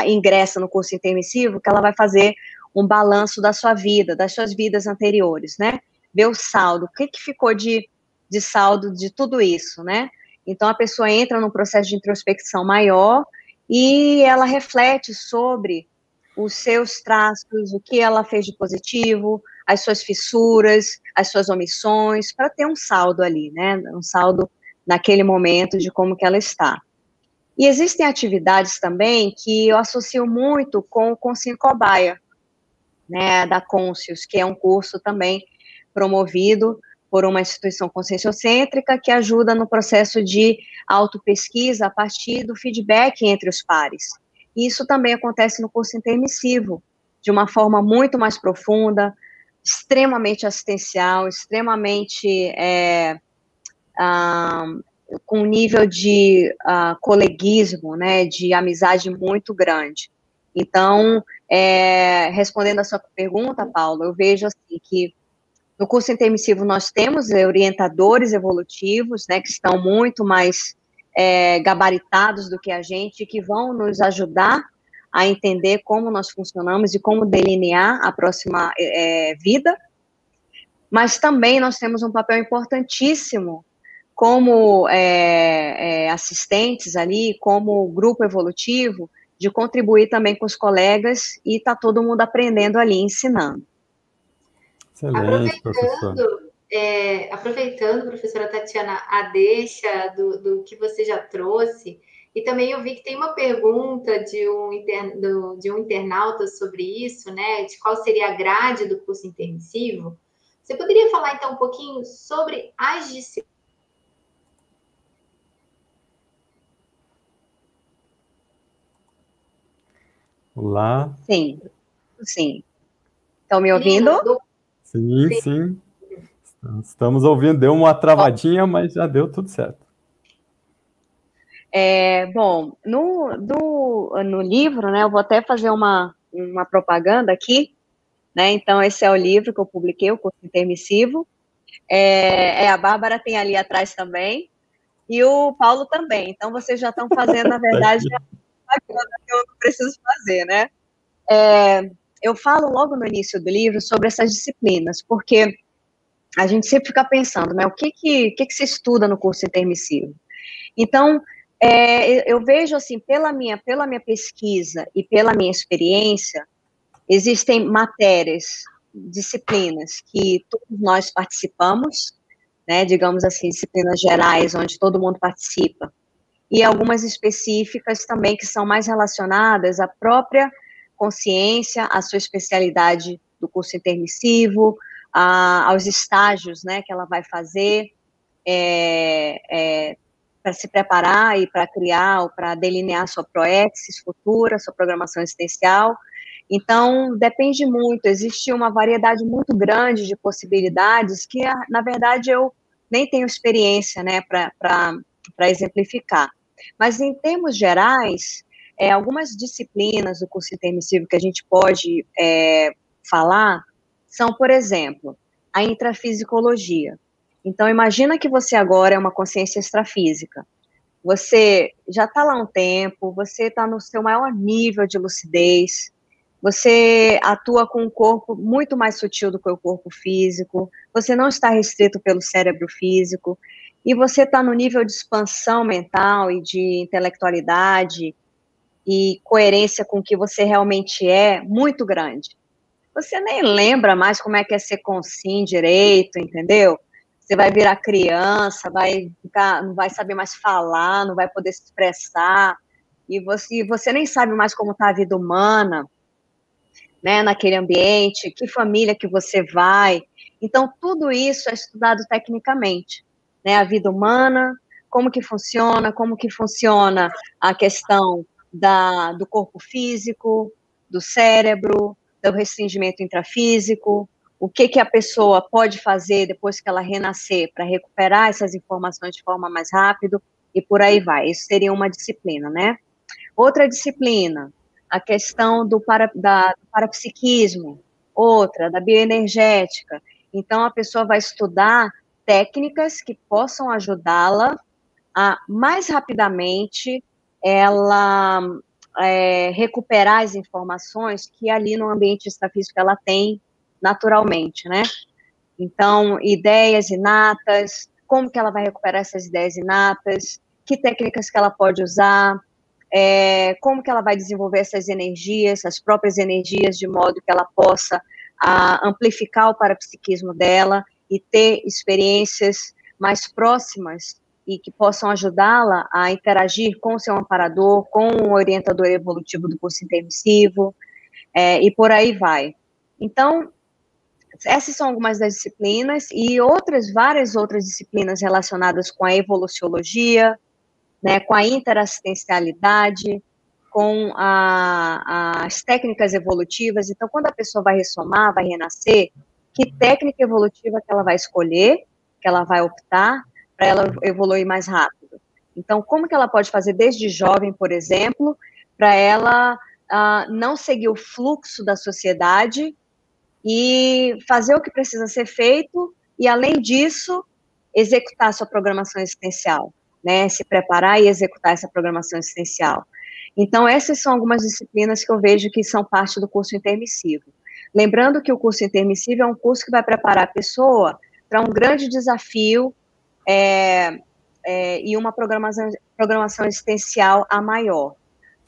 ingressa no curso intermissivo, que ela vai fazer um balanço da sua vida, das suas vidas anteriores, né? Ver o saldo, o que, que ficou de, de saldo de tudo isso, né? Então, a pessoa entra num processo de introspecção maior e ela reflete sobre os seus traços, o que ela fez de positivo, as suas fissuras, as suas omissões, para ter um saldo ali, né? Um saldo naquele momento de como que ela está. E existem atividades também que eu associo muito com o Consim Cobaia, né, da Conscius, que é um curso também promovido por uma instituição conscienciocêntrica que ajuda no processo de autopesquisa a partir do feedback entre os pares. Isso também acontece no curso intermissivo, de uma forma muito mais profunda, extremamente assistencial, extremamente é, ah, com um nível de ah, coleguismo, né, de amizade muito grande. Então, é, respondendo a sua pergunta, Paulo, eu vejo assim que no curso intermissivo, nós temos é, orientadores evolutivos, né, que estão muito mais é, gabaritados do que a gente, que vão nos ajudar a entender como nós funcionamos e como delinear a próxima é, vida. Mas também nós temos um papel importantíssimo como é, é, é, assistentes ali, como grupo evolutivo, de contribuir também com os colegas e tá todo mundo aprendendo ali, ensinando. Excelente, aproveitando, é, aproveitando, professora Tatiana, a deixa do, do que você já trouxe, e também eu vi que tem uma pergunta de um, inter, do, de um internauta sobre isso, né? De qual seria a grade do curso intermissivo. Você poderia falar então um pouquinho sobre as disciplinas? Olá. Sim, sim. Estão me ouvindo? Sim, sim, sim. Estamos ouvindo. Deu uma travadinha, mas já deu tudo certo. É, bom, no, no, no livro, né, eu vou até fazer uma, uma propaganda aqui, né, então esse é o livro que eu publiquei, o curso intermissivo, é, é, a Bárbara tem ali atrás também, e o Paulo também, então vocês já estão fazendo, na verdade, a que eu não preciso fazer, né, é, eu falo logo no início do livro sobre essas disciplinas, porque a gente sempre fica pensando, né, o que que, que, que se estuda no curso intermissivo? Então, é, eu vejo assim, pela minha, pela minha pesquisa e pela minha experiência, existem matérias, disciplinas que todos nós participamos, né, digamos assim, disciplinas gerais, onde todo mundo participa, e algumas específicas também que são mais relacionadas à própria consciência, à sua especialidade do curso intermissivo, a, aos estágios, né, que ela vai fazer, é, é, para se preparar e para criar ou para delinear sua proexis futura, sua programação existencial. Então, depende muito, existe uma variedade muito grande de possibilidades que, na verdade, eu nem tenho experiência né, para exemplificar. Mas, em termos gerais, é, algumas disciplinas do curso intermissivo que a gente pode é, falar são, por exemplo, a intrafisicologia. Então, imagina que você agora é uma consciência extrafísica. Você já está lá um tempo, você está no seu maior nível de lucidez, você atua com um corpo muito mais sutil do que o corpo físico, você não está restrito pelo cérebro físico, e você está no nível de expansão mental e de intelectualidade e coerência com o que você realmente é muito grande. Você nem lembra mais como é que é ser consim direito, entendeu? você vai virar criança, vai ficar, não vai saber mais falar, não vai poder se expressar, e você, você nem sabe mais como está a vida humana, né, naquele ambiente, que família que você vai. Então, tudo isso é estudado tecnicamente, né, a vida humana, como que funciona, como que funciona a questão da, do corpo físico, do cérebro, do restringimento intrafísico, o que, que a pessoa pode fazer depois que ela renascer para recuperar essas informações de forma mais rápido e por aí vai. Isso seria uma disciplina, né? Outra disciplina, a questão do, para, da, do parapsiquismo, outra, da bioenergética. Então, a pessoa vai estudar técnicas que possam ajudá-la a mais rapidamente ela é, recuperar as informações que ali no ambiente extrafísico ela tem naturalmente, né? Então, ideias inatas, como que ela vai recuperar essas ideias inatas, que técnicas que ela pode usar, é, como que ela vai desenvolver essas energias, as próprias energias, de modo que ela possa a, amplificar o parapsiquismo dela e ter experiências mais próximas e que possam ajudá-la a interagir com o seu amparador, com o orientador evolutivo do curso intermissivo, é, e por aí vai. Então, essas são algumas das disciplinas e outras, várias outras disciplinas relacionadas com a evoluciologia, né, com a interassistencialidade, com a, as técnicas evolutivas. Então, quando a pessoa vai ressomar, vai renascer, que técnica evolutiva que ela vai escolher, que ela vai optar para ela evoluir mais rápido. Então, como que ela pode fazer desde jovem, por exemplo, para ela uh, não seguir o fluxo da sociedade e fazer o que precisa ser feito e, além disso, executar sua programação existencial, né? Se preparar e executar essa programação existencial. Então, essas são algumas disciplinas que eu vejo que são parte do curso intermissivo. Lembrando que o curso intermissivo é um curso que vai preparar a pessoa para um grande desafio é, é, e uma programação, programação existencial a maior.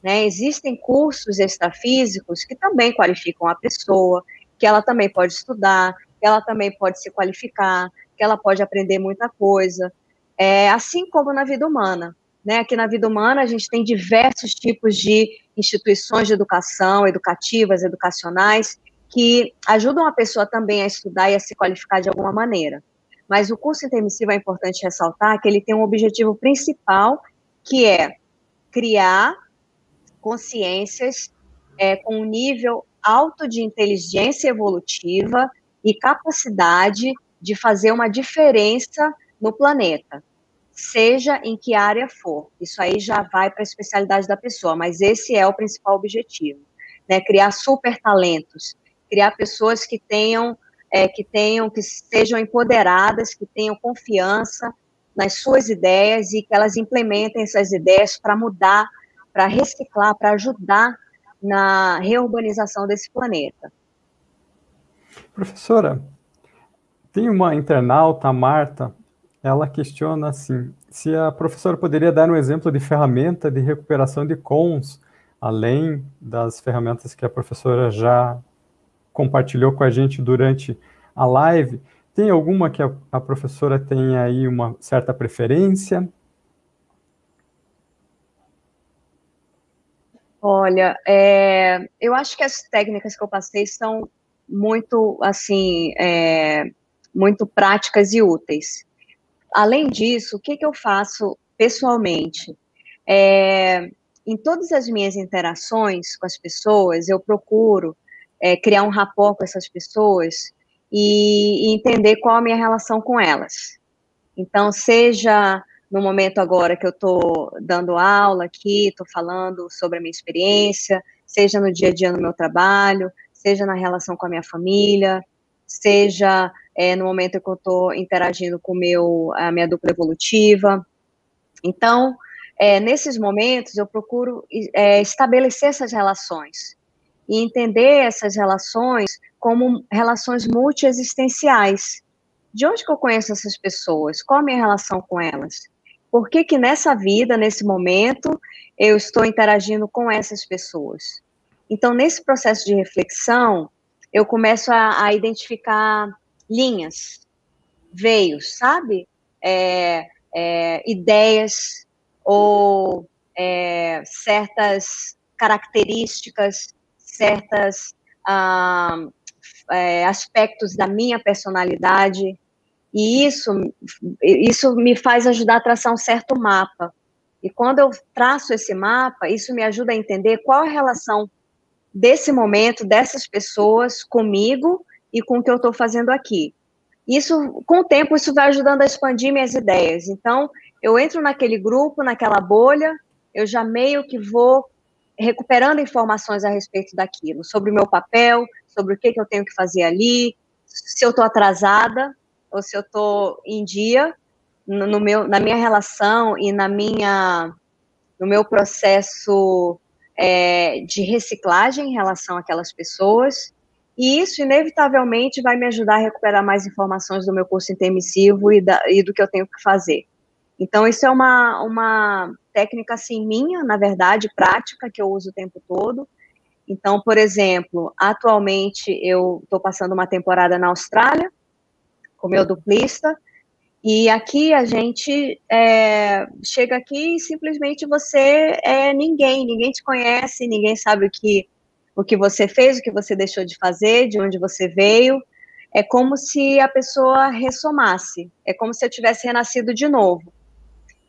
Né? Existem cursos extrafísicos que também qualificam a pessoa, que ela também pode estudar, que ela também pode se qualificar, que ela pode aprender muita coisa, é, assim como na vida humana. Né? Aqui na vida humana a gente tem diversos tipos de instituições de educação, educativas, educacionais, que ajudam a pessoa também a estudar e a se qualificar de alguma maneira. Mas o curso intermissivo é importante ressaltar que ele tem um objetivo principal, que é criar consciências é, com um nível alto de inteligência evolutiva e capacidade de fazer uma diferença no planeta, seja em que área for. Isso aí já vai para a especialidade da pessoa, mas esse é o principal objetivo, né? Criar super talentos, criar pessoas que tenham, é, que tenham, que sejam empoderadas, que tenham confiança nas suas ideias e que elas implementem essas ideias para mudar, para reciclar, para ajudar na reurbanização desse planeta. Professora, tem uma internauta, a Marta, ela questiona assim, se a professora poderia dar um exemplo de ferramenta de recuperação de cons, além das ferramentas que a professora já compartilhou com a gente durante a live, tem alguma que a, a professora tenha aí uma certa preferência? Olha, é, eu acho que as técnicas que eu passei são muito, assim, é, muito práticas e úteis. Além disso, o que, que eu faço pessoalmente? É, em todas as minhas interações com as pessoas, eu procuro é, criar um rapport com essas pessoas e, e entender qual a minha relação com elas. Então, seja no momento agora que eu estou dando aula aqui, estou falando sobre a minha experiência, seja no dia a dia no meu trabalho, seja na relação com a minha família, seja é, no momento que eu estou interagindo com meu, a minha dupla evolutiva. Então, é, nesses momentos, eu procuro é, estabelecer essas relações e entender essas relações como relações multiexistenciais. De onde que eu conheço essas pessoas? Qual a minha relação com elas? Por que que nessa vida, nesse momento, eu estou interagindo com essas pessoas? Então, nesse processo de reflexão, eu começo a, a identificar linhas, veios, sabe? É, é, ideias ou é, certas características, certas ah, é, aspectos da minha personalidade e isso, isso me faz ajudar a traçar um certo mapa. E quando eu traço esse mapa, isso me ajuda a entender qual a relação desse momento, dessas pessoas comigo e com o que eu estou fazendo aqui. Isso, com o tempo, isso vai ajudando a expandir minhas ideias. Então, eu entro naquele grupo, naquela bolha, eu já meio que vou recuperando informações a respeito daquilo, sobre o meu papel, sobre o que, que eu tenho que fazer ali, se eu estou atrasada, ou se eu estou em dia no meu, na minha relação e na minha, no meu processo é, de reciclagem em relação àquelas pessoas. E isso, inevitavelmente, vai me ajudar a recuperar mais informações do meu curso intermissivo e, da, e do que eu tenho que fazer. Então, isso é uma, uma técnica, assim, minha, na verdade, prática, que eu uso o tempo todo. Então, por exemplo, atualmente eu estou passando uma temporada na Austrália, com meu duplista, e aqui a gente é, chega aqui e simplesmente você é ninguém, ninguém te conhece, ninguém sabe o que, o que você fez, o que você deixou de fazer, de onde você veio. É como se a pessoa ressomasse, é como se eu tivesse renascido de novo.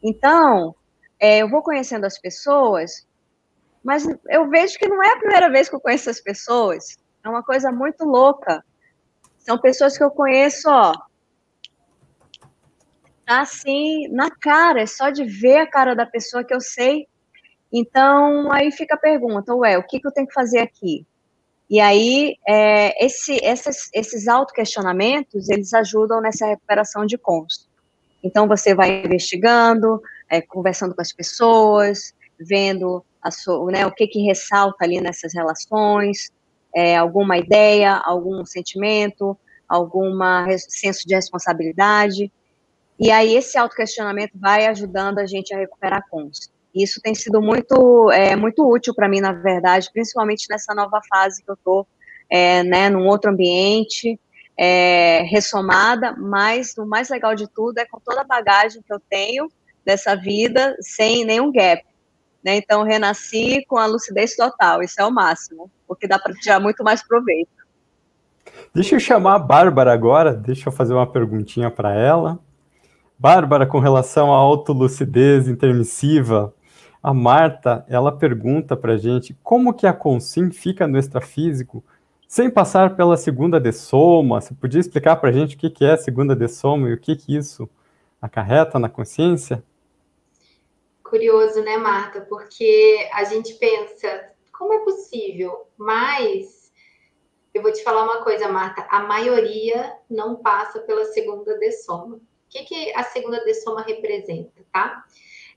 Então, é, eu vou conhecendo as pessoas, mas eu vejo que não é a primeira vez que eu conheço as pessoas. É uma coisa muito louca. São pessoas que eu conheço, ó, tá assim, na cara, é só de ver a cara da pessoa que eu sei. Então, aí fica a pergunta, ué, o que, que eu tenho que fazer aqui? E aí, é, esse, essas, esses autoquestionamentos, eles ajudam nessa recuperação de cons. Então, você vai investigando, é, conversando com as pessoas, vendo sua, né, o que, que ressalta ali nessas relações, é, alguma ideia, algum sentimento, algum senso de responsabilidade. E aí esse autoquestionamento vai ajudando a gente a recuperar consciência. Isso tem sido muito, é, muito útil para mim, na verdade, principalmente nessa nova fase que eu estou, é, né, num outro ambiente, é, ressomada, mas o mais legal de tudo é com toda a bagagem que eu tenho dessa vida, sem nenhum gap. Né? Então, renasci com a lucidez total, isso é o máximo, porque dá para tirar muito mais proveito. Deixa eu chamar a Bárbara agora, deixa eu fazer uma perguntinha para ela. Bárbara, com relação à autolucidez intermissiva, a Marta, ela pergunta para gente como que a consim fica no extrafísico sem passar pela segunda de soma. Você podia explicar para a gente o que, que é a segunda de soma e o que, que isso acarreta na consciência? Curioso, né, Marta? Porque a gente pensa, como é possível? Mas eu vou te falar uma coisa, Marta, a maioria não passa pela segunda de soma. O que, que a segunda de soma representa, tá?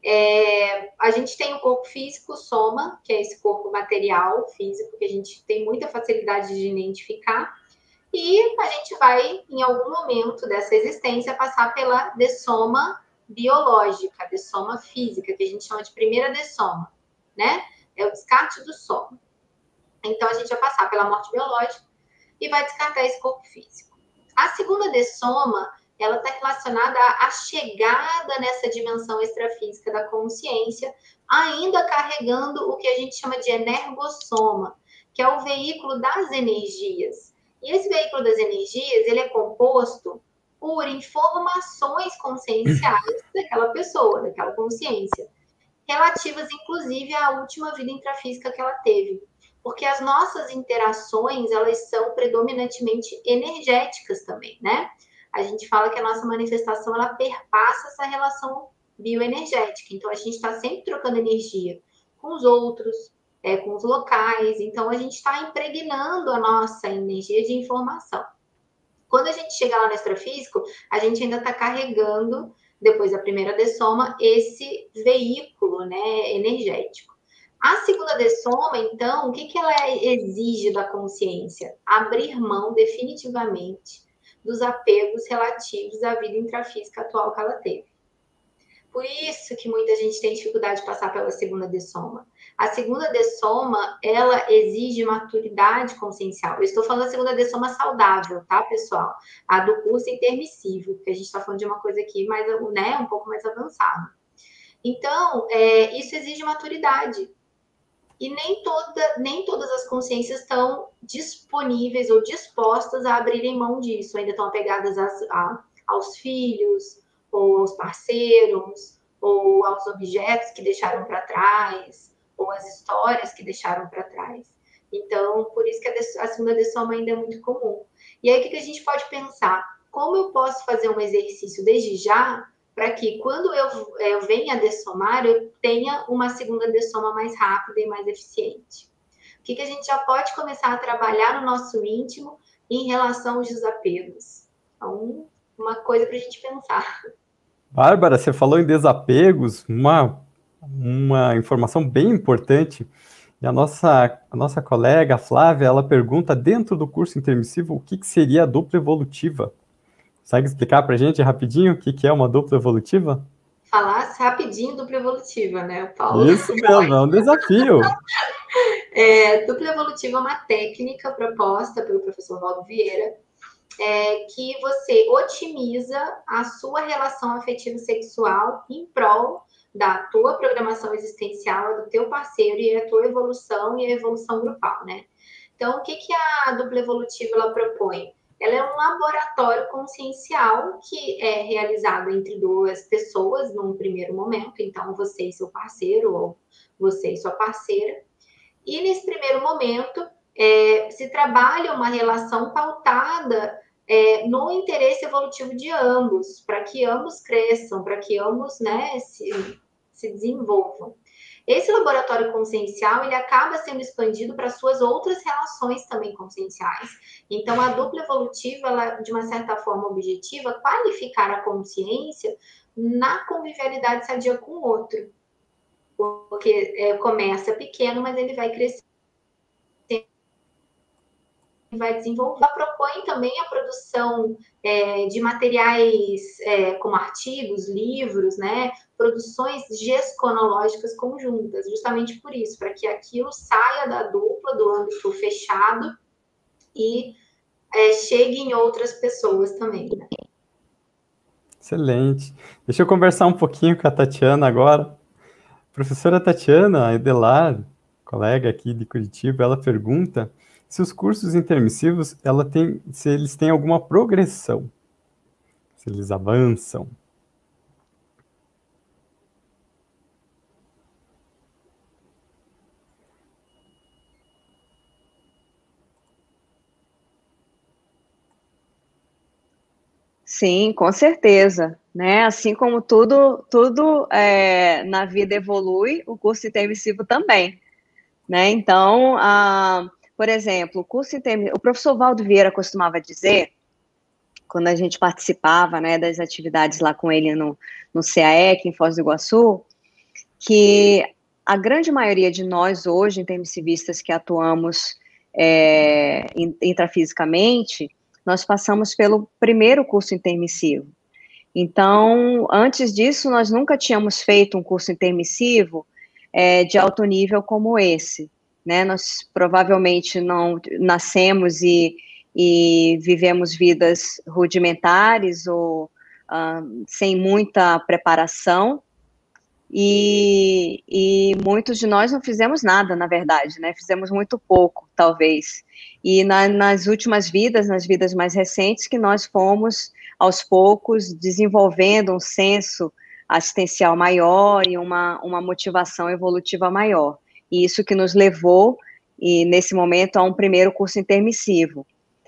É, a gente tem o corpo físico, soma, que é esse corpo material físico que a gente tem muita facilidade de identificar, e a gente vai, em algum momento dessa existência, passar pela dessoma biológica, dessoma física, que a gente chama de primeira dessoma, né? É o descarte do soma. Então, a gente vai passar pela morte biológica e vai descartar esse corpo físico. A segunda dessoma ela está relacionada à chegada nessa dimensão extrafísica da consciência, ainda carregando o que a gente chama de energossoma, que é o veículo das energias. E esse veículo das energias, ele é composto por informações conscienciais daquela pessoa, daquela consciência, relativas inclusive à última vida intrafísica que ela teve. Porque as nossas interações, elas são predominantemente energéticas também, né? A gente fala que a nossa manifestação ela perpassa essa relação bioenergética. Então a gente está sempre trocando energia com os outros, é, com os locais. Então a gente está impregnando a nossa energia de informação. Quando a gente chega lá no extrafísico, a gente ainda está carregando, depois da primeira dessoma, esse veículo né, energético. A segunda dessoma, então, o que, que ela exige da consciência? Abrir mão definitivamente dos apegos relativos à vida intrafísica atual que ela teve. Por isso que muita gente tem dificuldade de passar pela segunda dessoma. A segunda dessoma, ela exige maturidade consciencial. Eu estou falando da segunda dessoma saudável, tá, pessoal? A do curso intermissivo, porque a gente está falando de uma coisa aqui mais, né, um pouco mais avançada. Então, é, isso exige maturidade. E nem, toda, nem todas as consciências estão disponíveis ou dispostas a abrirem mão disso, ainda estão apegadas a, aos filhos, ou aos parceiros, ou aos objetos que deixaram para trás, ou às histórias que deixaram para trás. Então, por isso que a, a segunda dessoma ainda é muito comum. E aí, o que, que a gente pode pensar? Como eu posso fazer um exercício desde já para que quando eu, eu venha dessomar, eu tenha uma segunda dessoma mais rápida e mais eficiente. O que, que a gente já pode começar a trabalhar no nosso íntimo em relação aos desapegos? Então, uma coisa para a gente pensar. Bárbara, você falou em desapegos, uma, uma informação bem importante. E a nossa, a nossa colega Flávia, ela pergunta, dentro do curso intermissivo, o que, que seria a dupla evolutiva? Consegue explicar para a gente rapidinho o que, que é uma dupla evolutiva? Falasse rapidinho dupla evolutiva, né, Paulo? Isso mesmo, é um desafio. é, dupla evolutiva é uma técnica proposta pelo professor Valdo Vieira, é, que você otimiza a sua relação afetiva sexual em prol da tua programação existencial, do teu parceiro e a tua evolução e a evolução grupal, né? Então, o que, que a dupla evolutiva ela propõe? Ela é um laboratório consciencial que é realizado entre duas pessoas num primeiro momento, então você e seu parceiro, ou você e sua parceira. E nesse primeiro momento, é, se trabalha uma relação pautada é, no interesse evolutivo de ambos, para que ambos cresçam, para que ambos né, se, se desenvolvam. Esse laboratório consciencial ele acaba sendo expandido para suas outras relações também conscienciais. Então, a dupla evolutiva, ela, de uma certa forma objetiva, qualificar a consciência na convivialidade sadia com o outro. Porque é, começa pequeno, mas ele vai crescer vai desenvolver. Ela propõe também a produção é, de materiais é, como artigos, livros, né, produções gesconológicas conjuntas, justamente por isso, para que aquilo saia da dupla, do âmbito fechado e é, chegue em outras pessoas também. Né? Excelente. Deixa eu conversar um pouquinho com a Tatiana agora. Professora Tatiana Edelar, colega aqui de Curitiba, ela pergunta se os cursos intermissivos, ela tem, se eles têm alguma progressão, se eles avançam. Sim, com certeza, né? Assim como tudo, tudo é, na vida evolui, o curso intermissivo também, né? Então, a, por exemplo, o curso intermissivo, o professor Valdo Vieira costumava dizer, quando a gente participava, né, das atividades lá com ele no, no CAEC, em Foz do Iguaçu, que a grande maioria de nós hoje, intermissivistas que atuamos é, intrafisicamente, nós passamos pelo primeiro curso intermissivo. Então, antes disso, nós nunca tínhamos feito um curso intermissivo é, de alto nível como esse. Né? Nós provavelmente não nascemos e, e vivemos vidas rudimentares ou uh, sem muita preparação, e, e, muitos de nós não fizemos nada, na verdade, né? Fizemos muito pouco, talvez. E na, nas últimas vidas, nas vidas mais recentes, que nós fomos, aos poucos, desenvolvendo um senso assistencial maior e uma, uma motivação evolutiva maior. E isso que nos levou, e nesse momento, a um primeiro curso intermissivo.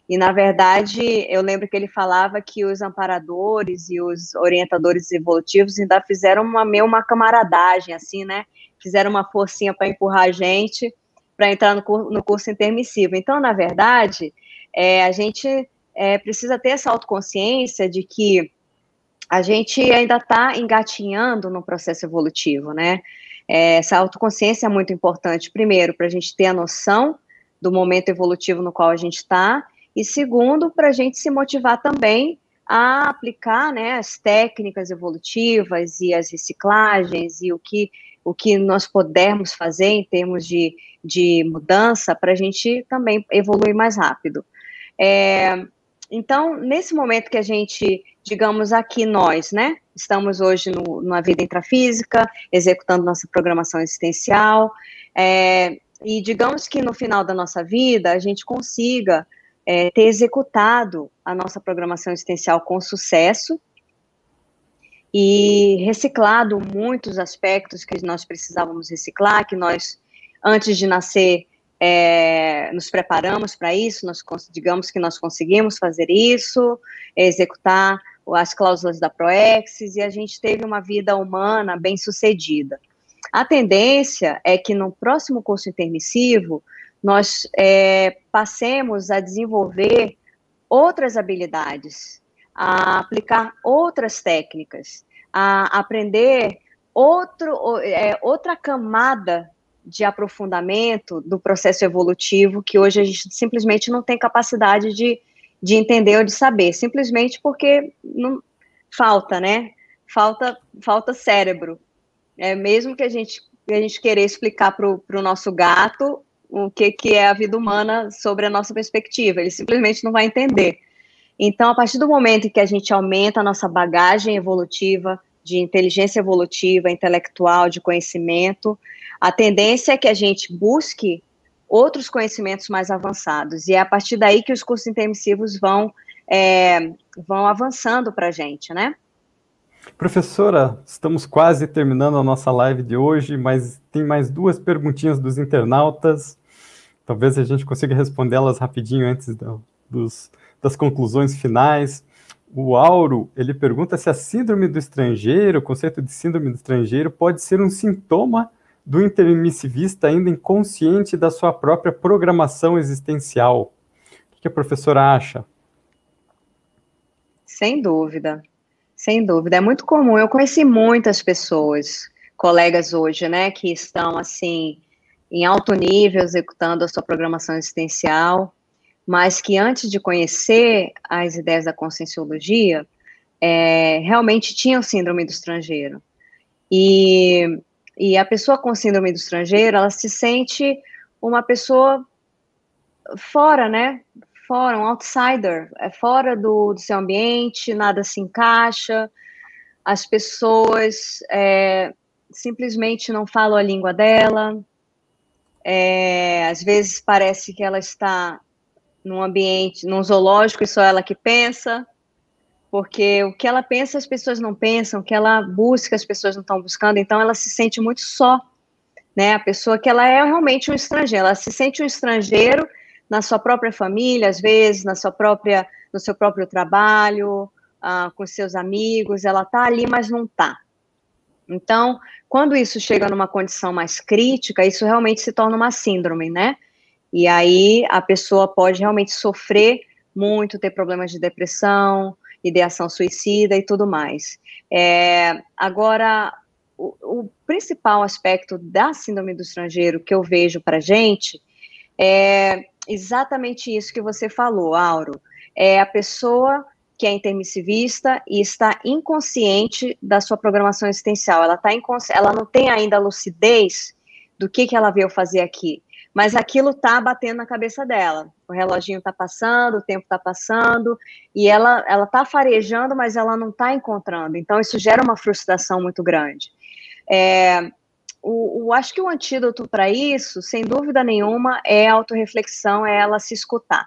E, na verdade, eu lembro que ele falava que os amparadores e os orientadores evolutivos ainda fizeram uma meio uma camaradagem, assim, né? Fizeram uma forcinha para empurrar a gente para entrar no, no, curso intermissivo. Então, na verdade, é, a gente é, precisa ter essa autoconsciência de que a gente ainda está engatinhando no processo evolutivo, né? É, essa autoconsciência é muito importante, primeiro, para a gente ter a noção do momento evolutivo no qual a gente está, e segundo, para a gente se motivar também a aplicar né, as técnicas evolutivas e as reciclagens e o que, o que nós pudermos fazer em termos de, de mudança para a gente também evoluir mais rápido. É, então, nesse momento que a gente, digamos aqui nós, né, estamos hoje no, numa vida intrafísica, executando nossa programação existencial, é, e digamos que no final da nossa vida a gente consiga é, ter executado a nossa programação existencial com sucesso e reciclado muitos aspectos que nós precisávamos reciclar, que nós, antes de nascer, é, nos preparamos para isso, nós digamos que nós conseguimos fazer isso, executar as cláusulas da Proexis, e a gente teve uma vida humana bem sucedida. A tendência é que no próximo curso intermissivo, nós é, passemos a desenvolver outras habilidades, a aplicar outras técnicas, a aprender outro, é, outra camada de aprofundamento do processo evolutivo que hoje a gente simplesmente não tem capacidade de, de entender ou de saber, simplesmente porque não falta, né? Falta, falta cérebro. É, mesmo que a gente, a gente querer explicar para o nosso gato, o que, que é a vida humana sobre a nossa perspectiva, ele simplesmente não vai entender. Então, a partir do momento em que a gente aumenta a nossa bagagem evolutiva, de inteligência evolutiva, intelectual, de conhecimento, a tendência é que a gente busque outros conhecimentos mais avançados, e é a partir daí que os cursos intermissivos vão, é, vão avançando para a gente, né? Professora, estamos quase terminando a nossa live de hoje, mas tem mais duas perguntinhas dos internautas. Talvez a gente consiga respondê-las rapidinho antes do, dos, das conclusões finais. O Auro, ele pergunta se a síndrome do estrangeiro, o conceito de síndrome do estrangeiro, pode ser um sintoma do intermissivista ainda inconsciente da sua própria programação existencial. O que a professora acha? Sem dúvida, sem dúvida. É muito comum. Eu conheci muitas pessoas, colegas hoje, né, que estão assim em alto nível, executando a sua programação existencial, mas que antes de conhecer as ideias da conscienciologia, é, realmente tinham síndrome do estrangeiro. E, e a pessoa com síndrome do estrangeiro, ela se sente uma pessoa fora, né? Fora, um outsider, é fora do, do seu ambiente, nada se encaixa, as pessoas é, simplesmente não falam a língua dela, é, às vezes parece que ela está num ambiente, num zoológico e só ela que pensa, porque o que ela pensa as pessoas não pensam, o que ela busca as pessoas não estão buscando, então ela se sente muito só, né? A pessoa que ela é realmente um estrangeiro, ela se sente um estrangeiro na sua própria família, às vezes na sua própria, no seu próprio trabalho, ah, com seus amigos, ela tá ali, mas não tá. Então, quando isso chega numa condição mais crítica, isso realmente se torna uma síndrome, né? E aí a pessoa pode realmente sofrer muito, ter problemas de depressão, ideação suicida e tudo mais. É, agora, o, o, principal aspecto da síndrome do estrangeiro que eu vejo para gente é exatamente isso que você falou, Auro. É a pessoa que é intermissivista e está inconsciente da sua programação existencial. Ela, tá ela não tem ainda a lucidez do que, que ela veio fazer aqui mas aquilo tá batendo na cabeça dela. O reloginho tá passando, o tempo tá passando, e ela ela tá farejando, mas ela não tá encontrando. Então isso gera uma frustração muito grande. É, o, o, acho que o antídoto para isso, sem dúvida nenhuma, é a autorreflexão, é ela se escutar.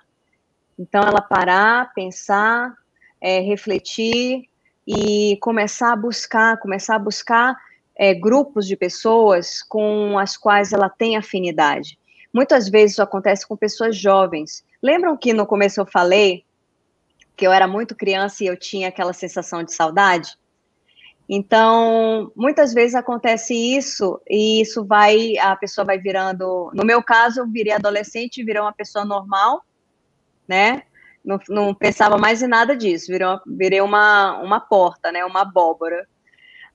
Então ela parar, pensar, é, refletir e começar a buscar, começar a buscar é, grupos de pessoas com as quais ela tem afinidade. Muitas vezes isso acontece com pessoas jovens. Lembram que no começo eu falei que eu era muito criança e eu tinha aquela sensação de saudade? Então, muitas vezes acontece isso e isso vai, a pessoa vai virando. No meu caso, eu virei adolescente, virei uma pessoa normal, né? Não, não pensava mais em nada disso, virei uma, virei uma, uma porta, né? Uma abóbora.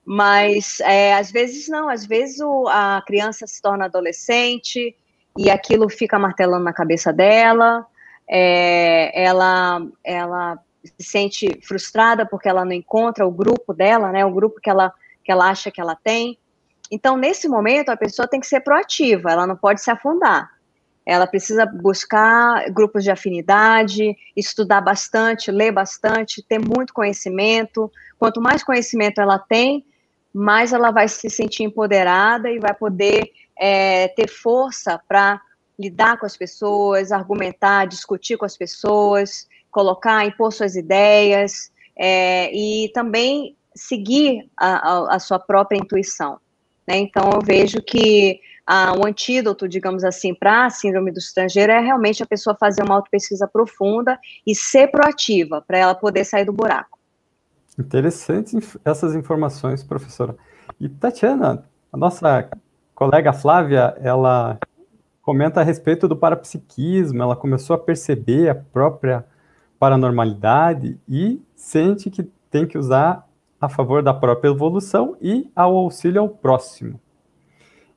Mas é, às vezes não, às vezes o, a criança se torna adolescente, e aquilo fica martelando na cabeça dela, é, ela, ela se sente frustrada porque ela não encontra o grupo dela, né, o grupo que ela, que ela acha que ela tem. Então, nesse momento, a pessoa tem que ser proativa, ela não pode se afundar. Ela precisa buscar grupos de afinidade, estudar bastante, ler bastante, ter muito conhecimento. Quanto mais conhecimento ela tem, mais ela vai se sentir empoderada e vai poder é, ter força para lidar com as pessoas, argumentar, discutir com as pessoas, colocar, impor suas ideias é, e também seguir a, a, a, sua própria intuição. Né? Então, eu vejo que o antídoto, digamos assim, para a síndrome do estrangeiro é realmente a pessoa fazer uma autopesquisa profunda e ser proativa para ela poder sair do buraco. Interessante essas informações, professora. E Tatiana, a nossa colega Flávia, ela comenta a respeito do parapsiquismo, ela começou a perceber a própria paranormalidade e sente que tem que usar a favor da própria evolução e ao auxílio ao próximo.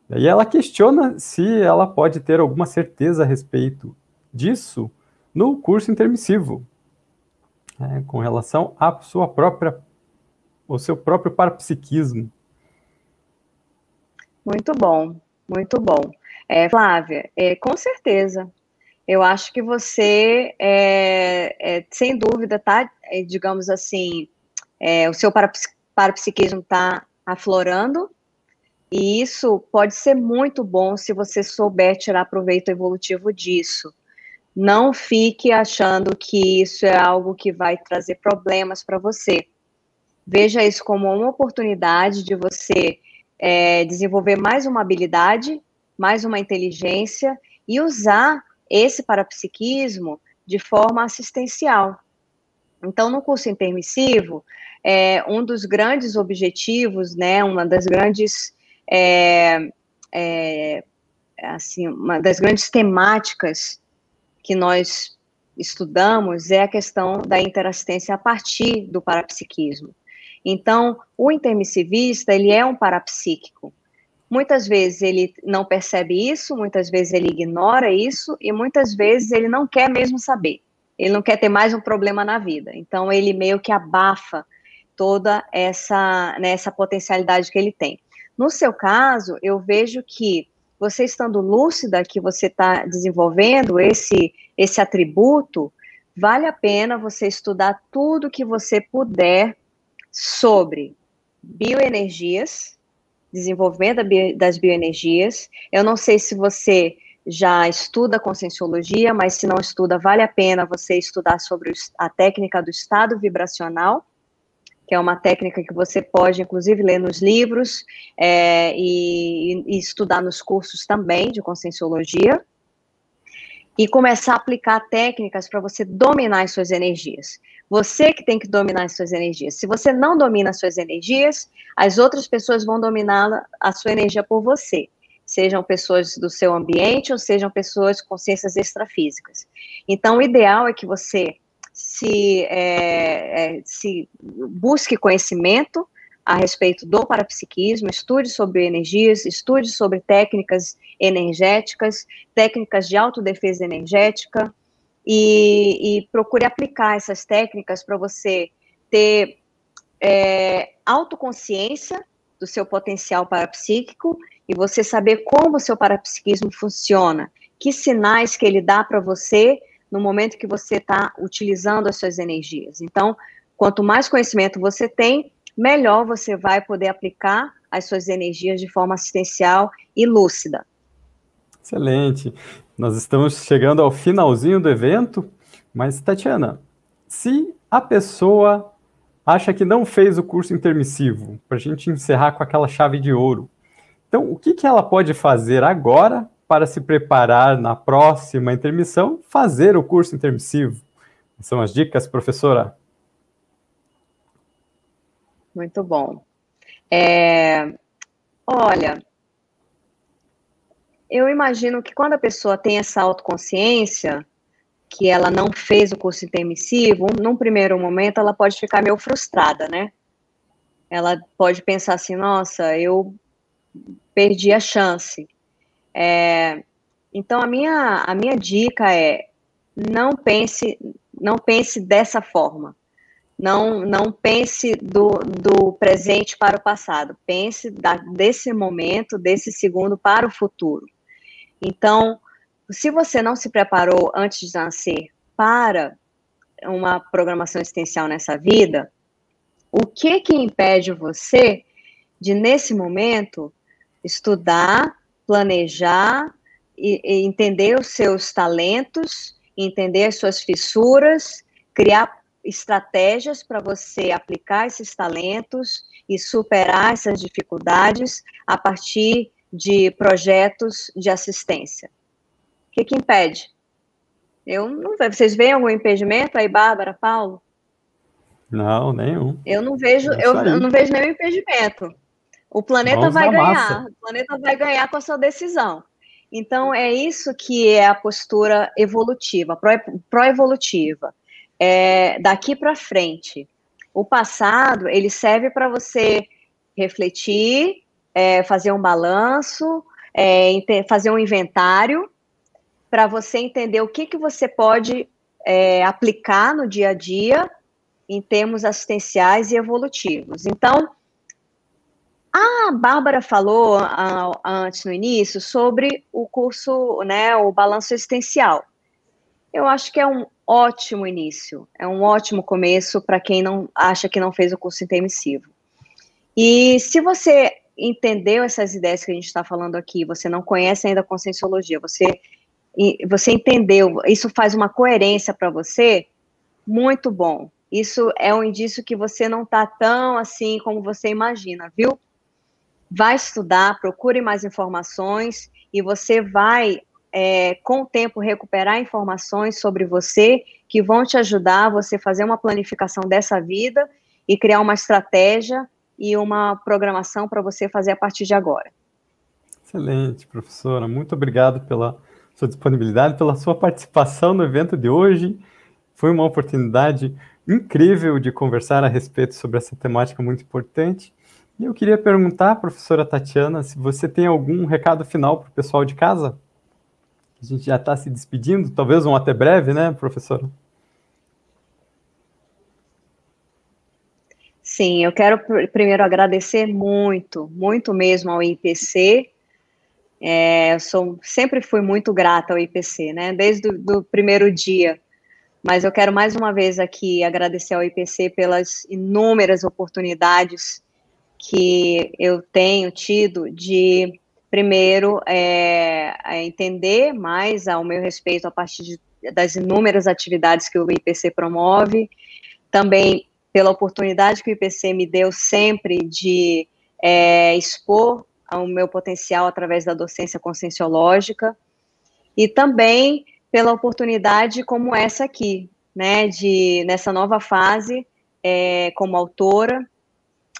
E ela questiona se ela pode ter alguma certeza a respeito disso no curso intermissivo, né, com relação à sua própria, ao seu próprio parapsiquismo. Muito bom, muito bom. É, Flávia, é, com certeza. Eu acho que você, é, é sem dúvida, tá, é, digamos assim, é, o seu parapsiquismo está aflorando, e isso pode ser muito bom se você souber tirar proveito evolutivo disso. Não fique achando que isso é algo que vai trazer problemas para você. Veja isso como uma oportunidade de você é, desenvolver mais uma habilidade, mais uma inteligência e usar esse parapsiquismo de forma assistencial. Então, no curso intermissivo, é, um dos grandes objetivos, né, uma das grandes, é, é, assim, uma das grandes temáticas que nós estudamos é a questão da interassistência a partir do parapsiquismo. Então, o intermissivista, ele é um parapsíquico. Muitas vezes ele não percebe isso, muitas vezes ele ignora isso e muitas vezes ele não quer mesmo saber. Ele não quer ter mais um problema na vida. Então ele meio que abafa toda essa, né, essa potencialidade que ele tem. No seu caso, eu vejo que você estando lúcida que você está desenvolvendo esse esse atributo, vale a pena você estudar tudo que você puder sobre bioenergias, desenvolvimento das bioenergias. Eu não sei se você já estuda conscienciologia, mas se não estuda, vale a pena você estudar sobre a técnica do estado vibracional, que é uma técnica que você pode, inclusive, ler nos livros é, e, e, estudar nos cursos também de conscienciologia. E começar a aplicar técnicas para você dominar as suas energias. Você que tem que dominar as suas energias. Se você não domina as suas energias, as outras pessoas vão dominar a sua energia por você. Sejam pessoas do seu ambiente ou sejam pessoas com consciências extrafísicas. Então, o ideal é que você se, é, é, se busque conhecimento a respeito do parapsiquismo, estude sobre energias, estude sobre técnicas energéticas, técnicas de autodefesa energética, e, e procure aplicar essas técnicas para você ter é, autoconsciência do seu potencial parapsíquico e você saber como o seu parapsiquismo funciona, que sinais que ele dá para você no momento que você está utilizando as suas energias. Então, quanto mais conhecimento você tem, melhor você vai poder aplicar as suas energias de forma assistencial e lúcida. Excelente. Nós estamos chegando ao finalzinho do evento, mas Tatiana, se a pessoa acha que não fez o curso intermissivo, para a gente encerrar com aquela chave de ouro, então o que, que ela pode fazer agora para se preparar na próxima intermissão, fazer o curso intermissivo? São as dicas, professora? Muito bom. É, olha, eu imagino que quando a pessoa tem essa autoconsciência, que ela não fez o curso intermissivo, num primeiro momento ela pode ficar meio frustrada, né? Ela pode pensar assim, nossa, eu perdi a chance. É, então a minha, a minha dica é não pense, não pense dessa forma. Não, não pense do, do presente para o passado. Pense da, desse momento, desse segundo para o futuro. Então, se você não se preparou antes de nascer para uma programação existencial nessa vida, o que que impede você de, nesse momento, estudar, planejar e, e entender os seus talentos, entender as suas fissuras, criar estratégias para você aplicar esses talentos e superar essas dificuldades a partir de projetos de assistência. O que, que impede? Eu não vejo. Vocês veem algum impedimento aí, Bárbara, Paulo? Não, nenhum. Eu não vejo, é eu, eu, não vejo nenhum impedimento. O planeta Vamos vai ganhar. Massa. O planeta vai ganhar com a sua decisão. Então, é isso que é a postura evolutiva, pró-evolutiva. É, daqui para frente. O passado, ele serve para você refletir, é, fazer um balanço, é, fazer um inventário, para você entender o que, que você pode é, aplicar no dia a dia em termos assistenciais e evolutivos. Então, a Bárbara falou a, antes no início sobre o curso, né, o balanço existencial. Eu acho que é um ótimo início, é um ótimo começo para quem não acha que não fez o curso intermissivo. E se você entendeu essas ideias que a gente está falando aqui, você não conhece ainda a conscienciologia, você, você entendeu, isso faz uma coerência para você, muito bom. Isso é um indício que você não está tão assim como você imagina, viu? Vai estudar, procure mais informações e você vai, é, com o tempo, recuperar informações sobre você que vão te ajudar a você fazer uma planificação dessa vida e criar uma estratégia e uma programação para você fazer a partir de agora. Excelente, professora. Muito obrigado pela sua disponibilidade, pela sua participação no evento de hoje. Foi uma oportunidade incrível de conversar a respeito sobre essa temática muito importante. E eu queria perguntar, professora Tatiana, se você tem algum recado final para o pessoal de casa? A gente já está se despedindo, talvez um até breve, né, professora? Sim, eu quero primeiro agradecer muito, muito mesmo ao IPC. É, eu sou, sempre fui muito grata ao IPC, né? Desde o primeiro dia. Mas eu quero mais uma vez aqui agradecer ao IPC pelas inúmeras oportunidades que eu tenho tido de, primeiro, é, entender mais ao meu respeito a partir de, das inúmeras atividades que o IPC promove, também pela oportunidade que o IPC me deu sempre de é, expor o meu potencial através da docência conscienciológica e também pela oportunidade como essa aqui, né, de nessa nova fase é, como autora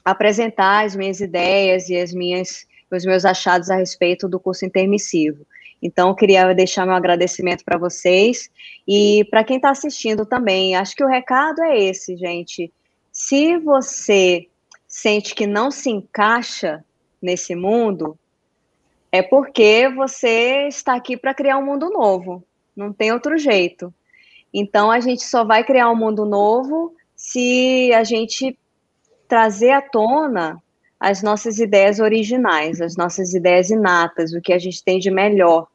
apresentar as minhas ideias e as minhas os meus achados a respeito do curso intermissivo. Então, eu queria deixar meu agradecimento para vocês e para quem está assistindo também. Acho que o recado é esse, gente. Se você sente que não se encaixa nesse mundo, é porque você está aqui para criar um mundo novo. Não tem outro jeito. Então a gente só vai criar um mundo novo se a gente trazer à tona as nossas ideias originais, as nossas ideias inatas, o que a gente tem de melhor.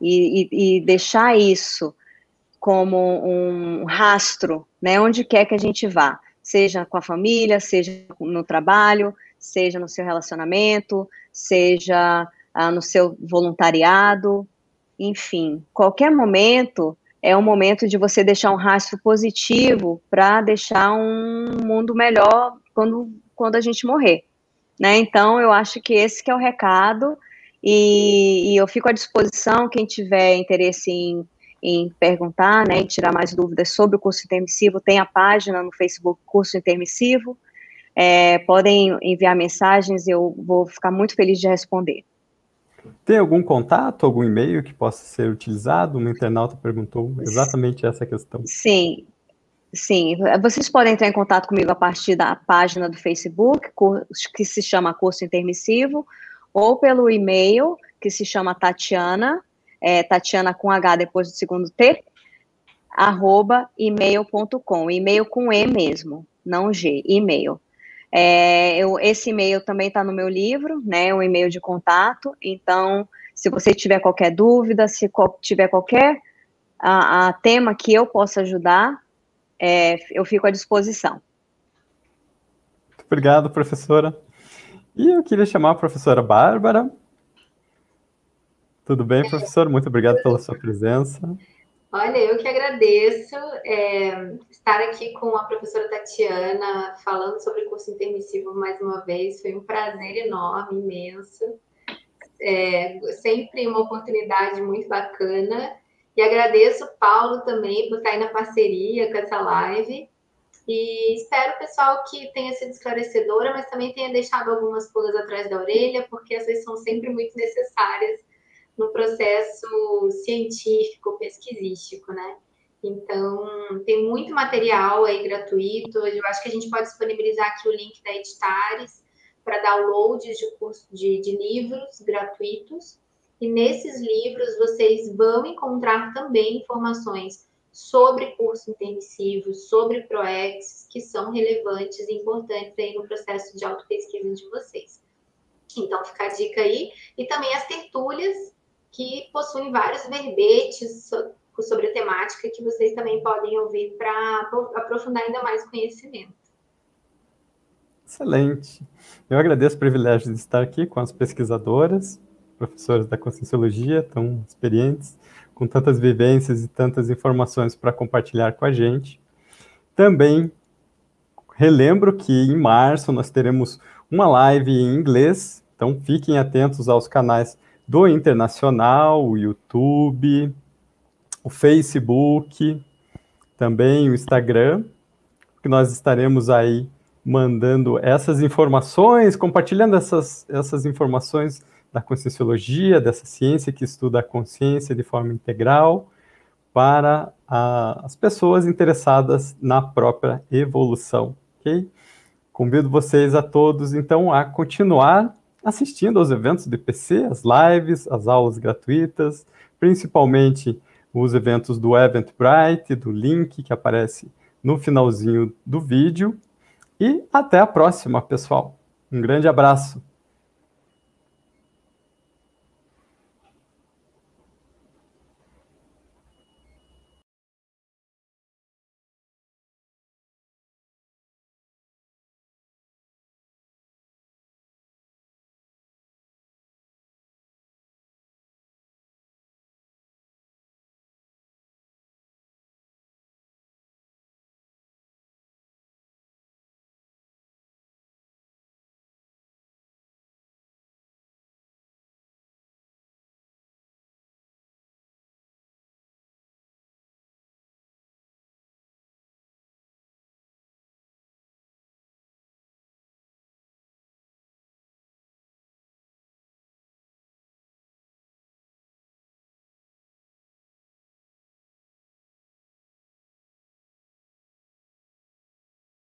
E, e, e deixar isso como um rastro, né, onde quer que a gente vá seja com a família, seja no trabalho, seja no seu relacionamento, seja ah, no seu voluntariado, enfim, qualquer momento é um momento de você deixar um rastro positivo para deixar um mundo melhor quando, quando a gente morrer, né? Então, eu acho que esse que é o recado e, e eu fico à disposição, quem tiver interesse em em perguntar, né, em tirar mais dúvidas sobre o curso intermissivo, tem a página no Facebook Curso Intermissivo, é, podem enviar mensagens, eu vou ficar muito feliz de responder. Tem algum contato, algum e-mail que possa ser utilizado? Um internauta perguntou exatamente essa questão. Sim, sim. Vocês podem entrar em contato comigo a partir da página do Facebook, que se chama Curso Intermissivo, ou pelo e-mail, que se chama Tatiana, é, Tatiana com H depois do segundo T, arroba e-mail.com, e-mail com E mesmo, não G, e-mail. É, eu, esse e-mail também está no meu livro, né, um e-mail de contato, então, se você tiver qualquer dúvida, se tiver qualquer a, a tema que eu possa ajudar, é, eu fico à disposição. Muito obrigado, professora. E eu queria chamar a professora Bárbara tudo bem, professor? Muito obrigado pela sua presença. Olha, eu que agradeço é, estar aqui com a professora Tatiana, falando sobre o curso intermissivo mais uma vez. Foi um prazer enorme, imenso. É, sempre uma oportunidade muito bacana. E agradeço Paulo também por estar aí na parceria com essa live. E espero, pessoal, que tenha sido esclarecedora, mas também tenha deixado algumas pulgas atrás da orelha, porque essas são sempre muito necessárias no processo científico, pesquisístico, né? Então, tem muito material aí gratuito. Eu acho que a gente pode disponibilizar aqui o link da Editares para downloads de, curso, de, de livros gratuitos. E nesses livros vocês vão encontrar também informações sobre curso intermissivo, sobre ProEx, que são relevantes e importantes aí no processo de autopesquisa de vocês. Então, fica a dica aí. E também as tertúlias que possuem vários verbetes sobre a temática que vocês também podem ouvir para aprofundar ainda mais o conhecimento. Excelente. Eu agradeço o privilégio de estar aqui com as pesquisadoras, professoras da Conscienciologia, tão experientes, com tantas vivências e tantas informações para compartilhar com a gente. Também relembro que em março nós teremos uma live em inglês, então fiquem atentos aos canais do Internacional, o YouTube, o Facebook, também o Instagram, que nós estaremos aí mandando essas informações, compartilhando essas, essas informações da conscienciologia, dessa ciência que estuda a consciência de forma integral, para a, as pessoas interessadas na própria evolução, ok? Convido vocês a todos, então, a continuar assistindo aos eventos do IPC, as lives, as aulas gratuitas, principalmente os eventos do Eventbrite, do link que aparece no finalzinho do vídeo. E até a próxima, pessoal. Um grande abraço.